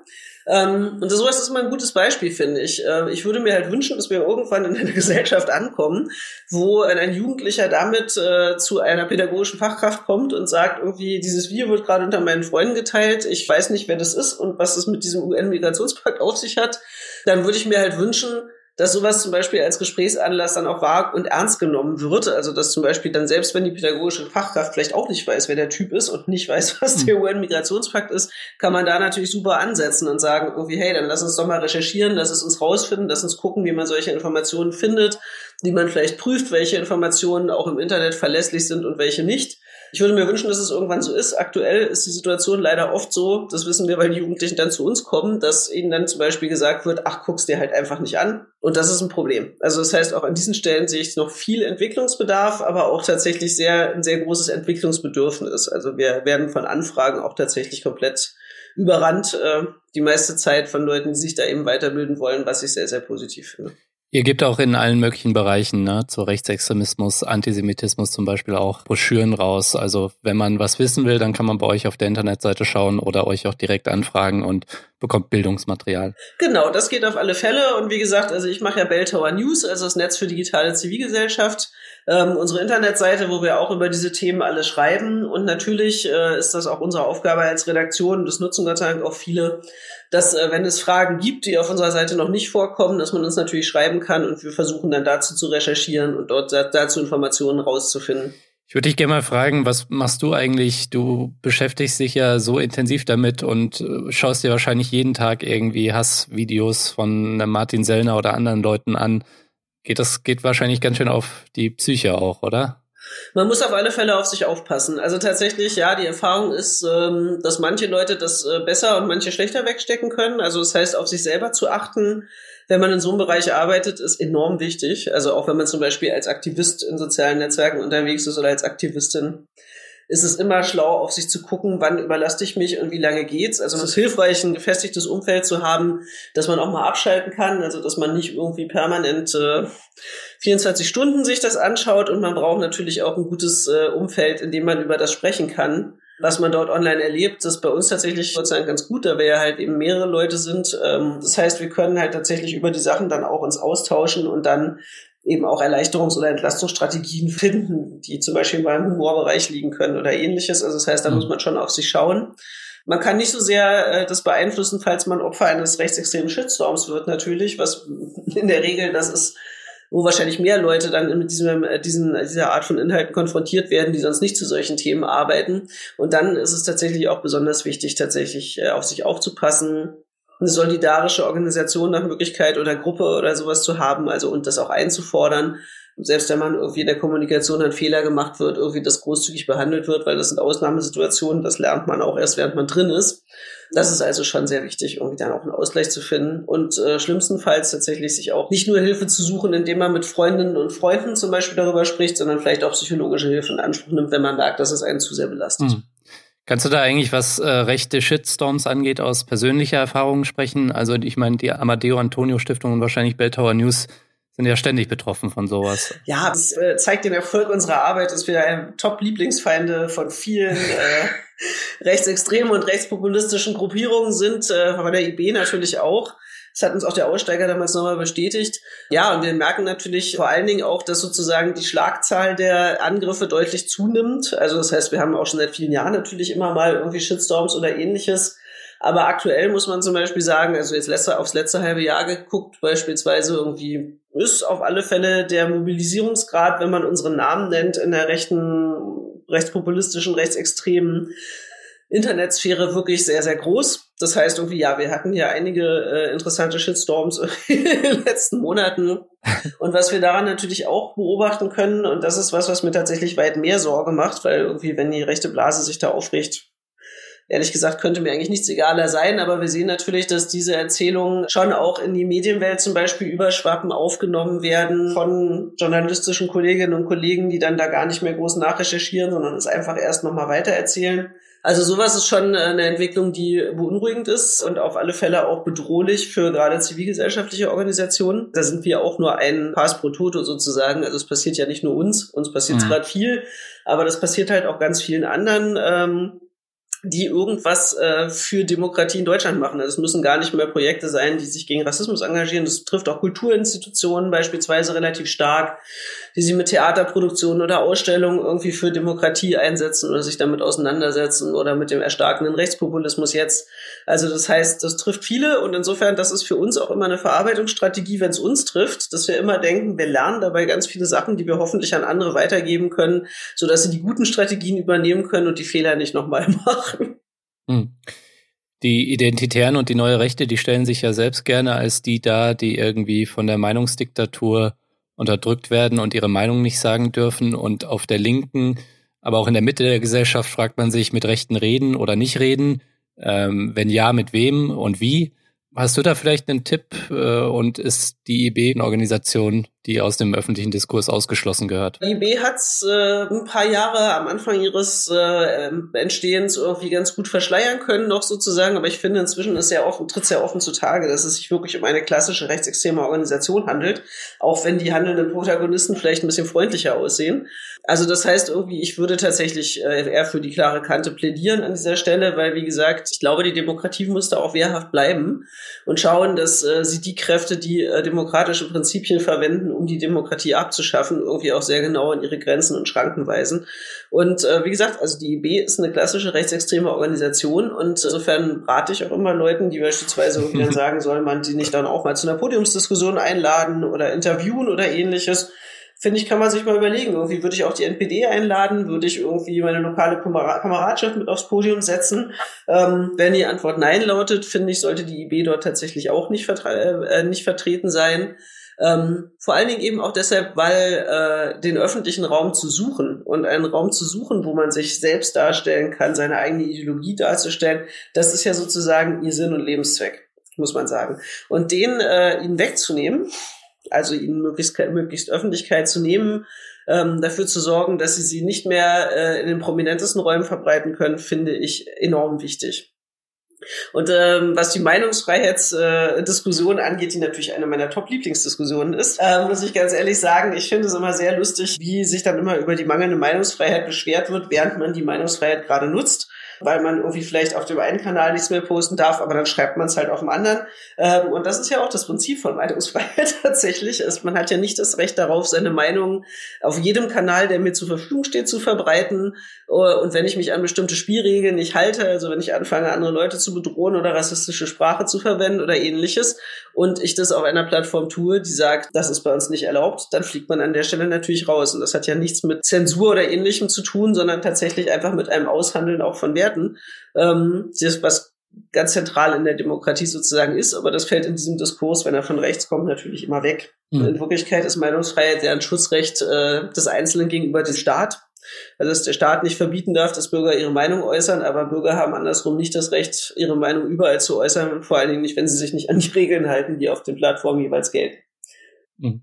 Ähm, und sowas ist immer ein gutes Beispiel, finde ich. Äh, ich würde mir halt wünschen, dass wir irgendwann in einer Gesellschaft ankommen, wo ein Jugendlicher damit äh, zu einer pädagogischen Fachkraft kommt und sagt, irgendwie, dieses Video wird gerade unter meinen Freunden geteilt, ich weiß nicht, wer das ist und was es mit diesem UN-Migrationspakt auf sich hat. Dann würde ich mir halt wünschen, dass sowas zum Beispiel als Gesprächsanlass dann auch wahr und ernst genommen wird. Also dass zum Beispiel dann selbst, wenn die pädagogische Fachkraft vielleicht auch nicht weiß, wer der Typ ist und nicht weiß, was der hm. UN-Migrationspakt ist, kann man da natürlich super ansetzen und sagen, irgendwie, hey, dann lass uns doch mal recherchieren, lass es uns rausfinden, lass uns gucken, wie man solche Informationen findet, wie man vielleicht prüft, welche Informationen auch im Internet verlässlich sind und welche nicht. Ich würde mir wünschen, dass es irgendwann so ist. Aktuell ist die Situation leider oft so, das wissen wir, weil die Jugendlichen dann zu uns kommen, dass ihnen dann zum Beispiel gesagt wird, ach, guck's dir halt einfach nicht an. Und das ist ein Problem. Also das heißt, auch an diesen Stellen sehe ich noch viel Entwicklungsbedarf, aber auch tatsächlich sehr, ein sehr großes Entwicklungsbedürfnis. Also wir werden von Anfragen auch tatsächlich komplett überrannt, äh, die meiste Zeit von Leuten, die sich da eben weiterbilden wollen, was ich sehr, sehr positiv finde. Ihr gebt auch in allen möglichen Bereichen, ne, zu Rechtsextremismus, Antisemitismus zum Beispiel auch Broschüren raus. Also wenn man was wissen will, dann kann man bei euch auf der Internetseite schauen oder euch auch direkt anfragen und bekommt Bildungsmaterial. Genau, das geht auf alle Fälle. Und wie gesagt, also ich mache ja Belltower News, also das Netz für digitale Zivilgesellschaft, ähm, unsere Internetseite, wo wir auch über diese Themen alle schreiben. Und natürlich äh, ist das auch unsere Aufgabe als Redaktion, das nutzen Gott sei Dank auch viele, dass äh, wenn es Fragen gibt, die auf unserer Seite noch nicht vorkommen, dass man uns natürlich schreiben kann und wir versuchen dann dazu zu recherchieren und dort dazu Informationen rauszufinden. Ich würde dich gerne mal fragen, was machst du eigentlich? Du beschäftigst dich ja so intensiv damit und äh, schaust dir wahrscheinlich jeden Tag irgendwie Hassvideos von Martin Sellner oder anderen Leuten an. Geht das geht wahrscheinlich ganz schön auf die Psyche auch, oder? Man muss auf alle Fälle auf sich aufpassen. Also tatsächlich, ja, die Erfahrung ist, ähm, dass manche Leute das äh, besser und manche schlechter wegstecken können. Also das heißt, auf sich selber zu achten, wenn man in so einem Bereich arbeitet, ist enorm wichtig. Also auch wenn man zum Beispiel als Aktivist in sozialen Netzwerken unterwegs ist oder als Aktivistin ist es immer schlau, auf sich zu gucken, wann überlaste ich mich und wie lange geht's. Also es ist hilfreich, ein gefestigtes Umfeld zu haben, dass man auch mal abschalten kann, also dass man nicht irgendwie permanent äh, 24 Stunden sich das anschaut und man braucht natürlich auch ein gutes äh, Umfeld, in dem man über das sprechen kann. Was man dort online erlebt, ist bei uns tatsächlich sozusagen ganz gut, da wir ja halt eben mehrere Leute sind. Ähm, das heißt, wir können halt tatsächlich über die Sachen dann auch uns austauschen und dann eben auch Erleichterungs- oder Entlastungsstrategien finden, die zum Beispiel beim Humorbereich liegen können oder ähnliches. Also das heißt, da mhm. muss man schon auf sich schauen. Man kann nicht so sehr äh, das beeinflussen, falls man Opfer eines rechtsextremen Shitstorms wird, natürlich, was in der Regel das ist, wo wahrscheinlich mehr Leute dann mit diesem, äh, diesen, dieser Art von Inhalten konfrontiert werden, die sonst nicht zu solchen Themen arbeiten. Und dann ist es tatsächlich auch besonders wichtig, tatsächlich äh, auf sich aufzupassen, eine solidarische Organisation nach Möglichkeit oder Gruppe oder sowas zu haben, also und das auch einzufordern. selbst wenn man irgendwie in der Kommunikation ein Fehler gemacht wird, irgendwie das großzügig behandelt wird, weil das sind Ausnahmesituationen, das lernt man auch erst, während man drin ist. Das ist also schon sehr wichtig, irgendwie dann auch einen Ausgleich zu finden und äh, schlimmstenfalls tatsächlich sich auch nicht nur Hilfe zu suchen, indem man mit Freundinnen und Freunden zum Beispiel darüber spricht, sondern vielleicht auch psychologische Hilfe in Anspruch nimmt, wenn man merkt, dass es einen zu sehr belastet. Mhm. Kannst du da eigentlich, was äh, rechte Shitstorms angeht, aus persönlicher Erfahrung sprechen? Also ich meine, die Amadeo Antonio Stiftung und wahrscheinlich Belltower News sind ja ständig betroffen von sowas. Ja, das äh, zeigt den Erfolg unserer Arbeit, dass wir ein Top-Lieblingsfeinde von vielen äh, rechtsextremen und rechtspopulistischen Gruppierungen sind, äh, von der IB natürlich auch. Das hat uns auch der Aussteiger damals nochmal bestätigt. Ja, und wir merken natürlich vor allen Dingen auch, dass sozusagen die Schlagzahl der Angriffe deutlich zunimmt. Also das heißt, wir haben auch schon seit vielen Jahren natürlich immer mal irgendwie Shitstorms oder ähnliches. Aber aktuell muss man zum Beispiel sagen, also jetzt letzte, aufs letzte halbe Jahr geguckt, beispielsweise irgendwie ist auf alle Fälle der Mobilisierungsgrad, wenn man unseren Namen nennt, in der rechten, rechtspopulistischen, rechtsextremen Internetsphäre wirklich sehr, sehr groß. Das heißt irgendwie, ja, wir hatten hier einige äh, interessante Shitstorms in den letzten Monaten. Und was wir daran natürlich auch beobachten können, und das ist was, was mir tatsächlich weit mehr Sorge macht, weil irgendwie, wenn die rechte Blase sich da aufregt, ehrlich gesagt könnte mir eigentlich nichts egaler sein, aber wir sehen natürlich, dass diese Erzählungen schon auch in die Medienwelt zum Beispiel überschwappen, aufgenommen werden von journalistischen Kolleginnen und Kollegen, die dann da gar nicht mehr groß nachrecherchieren, sondern es einfach erst nochmal weitererzählen. Also sowas ist schon eine Entwicklung, die beunruhigend ist und auf alle Fälle auch bedrohlich für gerade zivilgesellschaftliche Organisationen. Da sind wir auch nur ein Pass pro Toto sozusagen. Also es passiert ja nicht nur uns, uns passiert mhm. gerade viel, aber das passiert halt auch ganz vielen anderen. Ähm, die irgendwas äh, für Demokratie in Deutschland machen. Also es müssen gar nicht mehr Projekte sein, die sich gegen Rassismus engagieren. Das trifft auch Kulturinstitutionen beispielsweise relativ stark, die sich mit Theaterproduktionen oder Ausstellungen irgendwie für Demokratie einsetzen oder sich damit auseinandersetzen oder mit dem erstarkenden Rechtspopulismus jetzt. Also das heißt, das trifft viele und insofern, das ist für uns auch immer eine Verarbeitungsstrategie, wenn es uns trifft, dass wir immer denken, wir lernen dabei ganz viele Sachen, die wir hoffentlich an andere weitergeben können, sodass sie die guten Strategien übernehmen können und die Fehler nicht nochmal machen. Hm. Die Identitären und die neue Rechte, die stellen sich ja selbst gerne als die da, die irgendwie von der Meinungsdiktatur unterdrückt werden und ihre Meinung nicht sagen dürfen. Und auf der Linken, aber auch in der Mitte der Gesellschaft fragt man sich, mit Rechten reden oder nicht reden. Ähm, wenn ja, mit wem und wie? Hast du da vielleicht einen Tipp äh, und ist die IB eine Organisation, die aus dem öffentlichen Diskurs ausgeschlossen gehört? Die IB hat äh, ein paar Jahre am Anfang ihres äh, Entstehens irgendwie ganz gut verschleiern können, noch sozusagen, aber ich finde inzwischen ist sehr offen, tritt sehr offen zutage, dass es sich wirklich um eine klassische rechtsextreme Organisation handelt, auch wenn die handelnden Protagonisten vielleicht ein bisschen freundlicher aussehen. Also das heißt irgendwie, ich würde tatsächlich äh, eher für die klare Kante plädieren an dieser Stelle, weil wie gesagt, ich glaube, die Demokratie muss da auch wehrhaft bleiben und schauen, dass äh, sie die Kräfte, die äh, demokratische Prinzipien verwenden, um die Demokratie abzuschaffen, irgendwie auch sehr genau an ihre Grenzen und Schranken weisen. Und äh, wie gesagt, also die IB ist eine klassische rechtsextreme Organisation und insofern rate ich auch immer Leuten, die beispielsweise irgendwie dann sagen, soll man die nicht dann auch mal zu einer Podiumsdiskussion einladen oder interviewen oder ähnliches finde ich, kann man sich mal überlegen. Irgendwie würde ich auch die NPD einladen, würde ich irgendwie meine lokale Kameradschaft mit aufs Podium setzen. Ähm, wenn die Antwort Nein lautet, finde ich, sollte die IB dort tatsächlich auch nicht, vertre äh, nicht vertreten sein. Ähm, vor allen Dingen eben auch deshalb, weil äh, den öffentlichen Raum zu suchen und einen Raum zu suchen, wo man sich selbst darstellen kann, seine eigene Ideologie darzustellen, das ist ja sozusagen ihr Sinn und Lebenszweck, muss man sagen. Und den äh, ihnen wegzunehmen, also ihnen möglichst, möglichst Öffentlichkeit zu nehmen, ähm, dafür zu sorgen, dass sie sie nicht mehr äh, in den prominentesten Räumen verbreiten können, finde ich enorm wichtig. Und ähm, was die Meinungsfreiheitsdiskussion äh, angeht, die natürlich eine meiner Top-Lieblingsdiskussionen ist, äh, muss ich ganz ehrlich sagen, ich finde es immer sehr lustig, wie sich dann immer über die mangelnde Meinungsfreiheit beschwert wird, während man die Meinungsfreiheit gerade nutzt weil man irgendwie vielleicht auf dem einen Kanal nichts mehr posten darf, aber dann schreibt man es halt auf dem anderen. Ähm, und das ist ja auch das Prinzip von Meinungsfreiheit tatsächlich. Ist, man hat ja nicht das Recht darauf, seine Meinung auf jedem Kanal, der mir zur Verfügung steht, zu verbreiten. Äh, und wenn ich mich an bestimmte Spielregeln nicht halte, also wenn ich anfange, andere Leute zu bedrohen oder rassistische Sprache zu verwenden oder ähnliches, und ich das auf einer Plattform tue, die sagt, das ist bei uns nicht erlaubt, dann fliegt man an der Stelle natürlich raus. Und das hat ja nichts mit Zensur oder ähnlichem zu tun, sondern tatsächlich einfach mit einem Aushandeln auch von Werten. Ähm, das, was ganz zentral in der Demokratie sozusagen ist, aber das fällt in diesem Diskurs, wenn er von rechts kommt, natürlich immer weg. Mhm. In Wirklichkeit ist Meinungsfreiheit ja ein Schutzrecht äh, des Einzelnen gegenüber dem Staat. Also dass der Staat nicht verbieten darf, dass Bürger ihre Meinung äußern, aber Bürger haben andersrum nicht das Recht, ihre Meinung überall zu äußern, vor allen Dingen nicht, wenn sie sich nicht an die Regeln halten, die auf den Plattformen jeweils gelten. Mhm.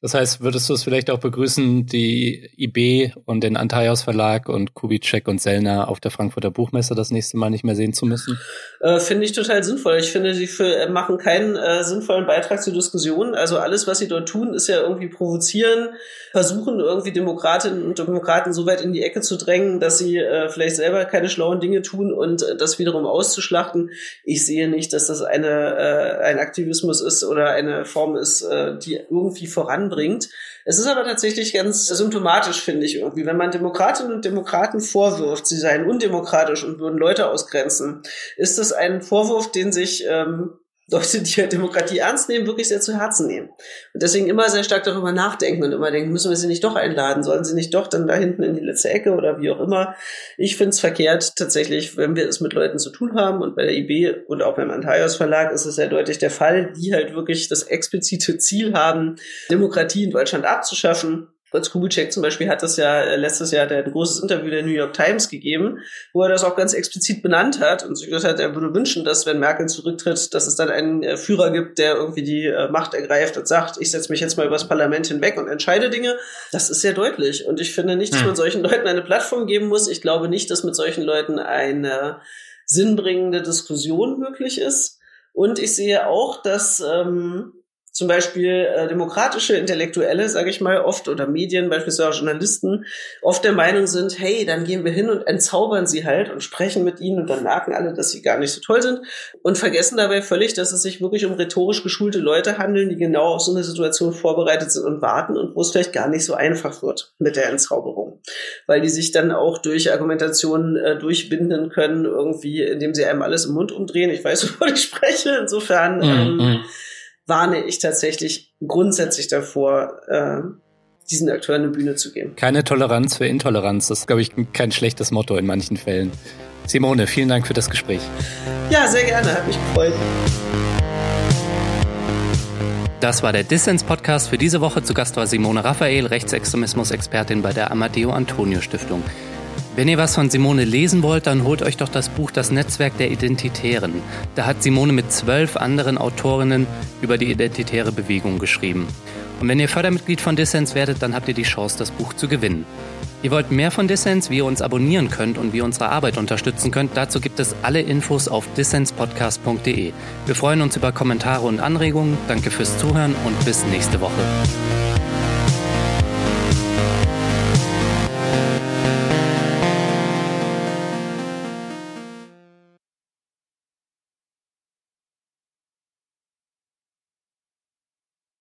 Das heißt, würdest du es vielleicht auch begrüßen, die IB und den Antaios Verlag und Kubitschek und Sellner auf der Frankfurter Buchmesse das nächste Mal nicht mehr sehen zu müssen? Äh, finde ich total sinnvoll. Ich finde, sie äh, machen keinen äh, sinnvollen Beitrag zur Diskussion. Also alles, was sie dort tun, ist ja irgendwie provozieren, versuchen irgendwie Demokratinnen und Demokraten so weit in die Ecke zu drängen, dass sie äh, vielleicht selber keine schlauen Dinge tun und äh, das wiederum auszuschlachten. Ich sehe nicht, dass das eine, äh, ein Aktivismus ist oder eine Form ist, die irgendwie voranbringt. Es ist aber tatsächlich ganz symptomatisch, finde ich irgendwie, wenn man Demokratinnen und Demokraten vorwirft, sie seien undemokratisch und würden Leute ausgrenzen, ist das ein Vorwurf, den sich ähm, Leute, die halt Demokratie ernst nehmen, wirklich sehr zu Herzen nehmen. Und deswegen immer sehr stark darüber nachdenken und immer denken, müssen wir sie nicht doch einladen? Sollen sie nicht doch dann da hinten in die letzte Ecke oder wie auch immer? Ich finde es verkehrt tatsächlich, wenn wir es mit Leuten zu tun haben und bei der IB und auch beim Antaios Verlag ist es sehr deutlich der Fall, die halt wirklich das explizite Ziel haben, Demokratie in Deutschland abzuschaffen Fritz Kubitschek zum Beispiel hat das ja äh, letztes Jahr der ein großes Interview der New York Times gegeben, wo er das auch ganz explizit benannt hat und sich gesagt hat, er würde wünschen, dass wenn Merkel zurücktritt, dass es dann einen äh, Führer gibt, der irgendwie die äh, Macht ergreift und sagt, ich setze mich jetzt mal übers Parlament hinweg und entscheide Dinge. Das ist sehr deutlich und ich finde nicht, dass hm. man solchen Leuten eine Plattform geben muss. Ich glaube nicht, dass mit solchen Leuten eine sinnbringende Diskussion möglich ist. Und ich sehe auch, dass ähm, zum Beispiel äh, demokratische Intellektuelle, sage ich mal, oft oder Medien, beispielsweise auch Journalisten, oft der Meinung sind, hey, dann gehen wir hin und entzaubern sie halt und sprechen mit ihnen und dann merken alle, dass sie gar nicht so toll sind und vergessen dabei völlig, dass es sich wirklich um rhetorisch geschulte Leute handeln, die genau auf so eine Situation vorbereitet sind und warten und wo es vielleicht gar nicht so einfach wird mit der Entzauberung, weil die sich dann auch durch Argumentationen äh, durchbinden können, irgendwie, indem sie einem alles im Mund umdrehen. Ich weiß, wovon ich spreche. Insofern mm, ähm, mm warne ich tatsächlich grundsätzlich davor, äh, diesen Akteuren eine Bühne zu geben. Keine Toleranz für Intoleranz, das ist, glaube ich, kein schlechtes Motto in manchen Fällen. Simone, vielen Dank für das Gespräch. Ja, sehr gerne, hat mich gefreut. Das war der Dissens-Podcast für diese Woche. Zu Gast war Simone Raphael, Rechtsextremismus-Expertin bei der Amadeo Antonio Stiftung. Wenn ihr was von Simone lesen wollt, dann holt euch doch das Buch Das Netzwerk der Identitären. Da hat Simone mit zwölf anderen Autorinnen über die identitäre Bewegung geschrieben. Und wenn ihr Fördermitglied von Dissens werdet, dann habt ihr die Chance, das Buch zu gewinnen. Ihr wollt mehr von Dissens, wie ihr uns abonnieren könnt und wie ihr unsere Arbeit unterstützen könnt, dazu gibt es alle Infos auf dissenspodcast.de. Wir freuen uns über Kommentare und Anregungen. Danke fürs Zuhören und bis nächste Woche.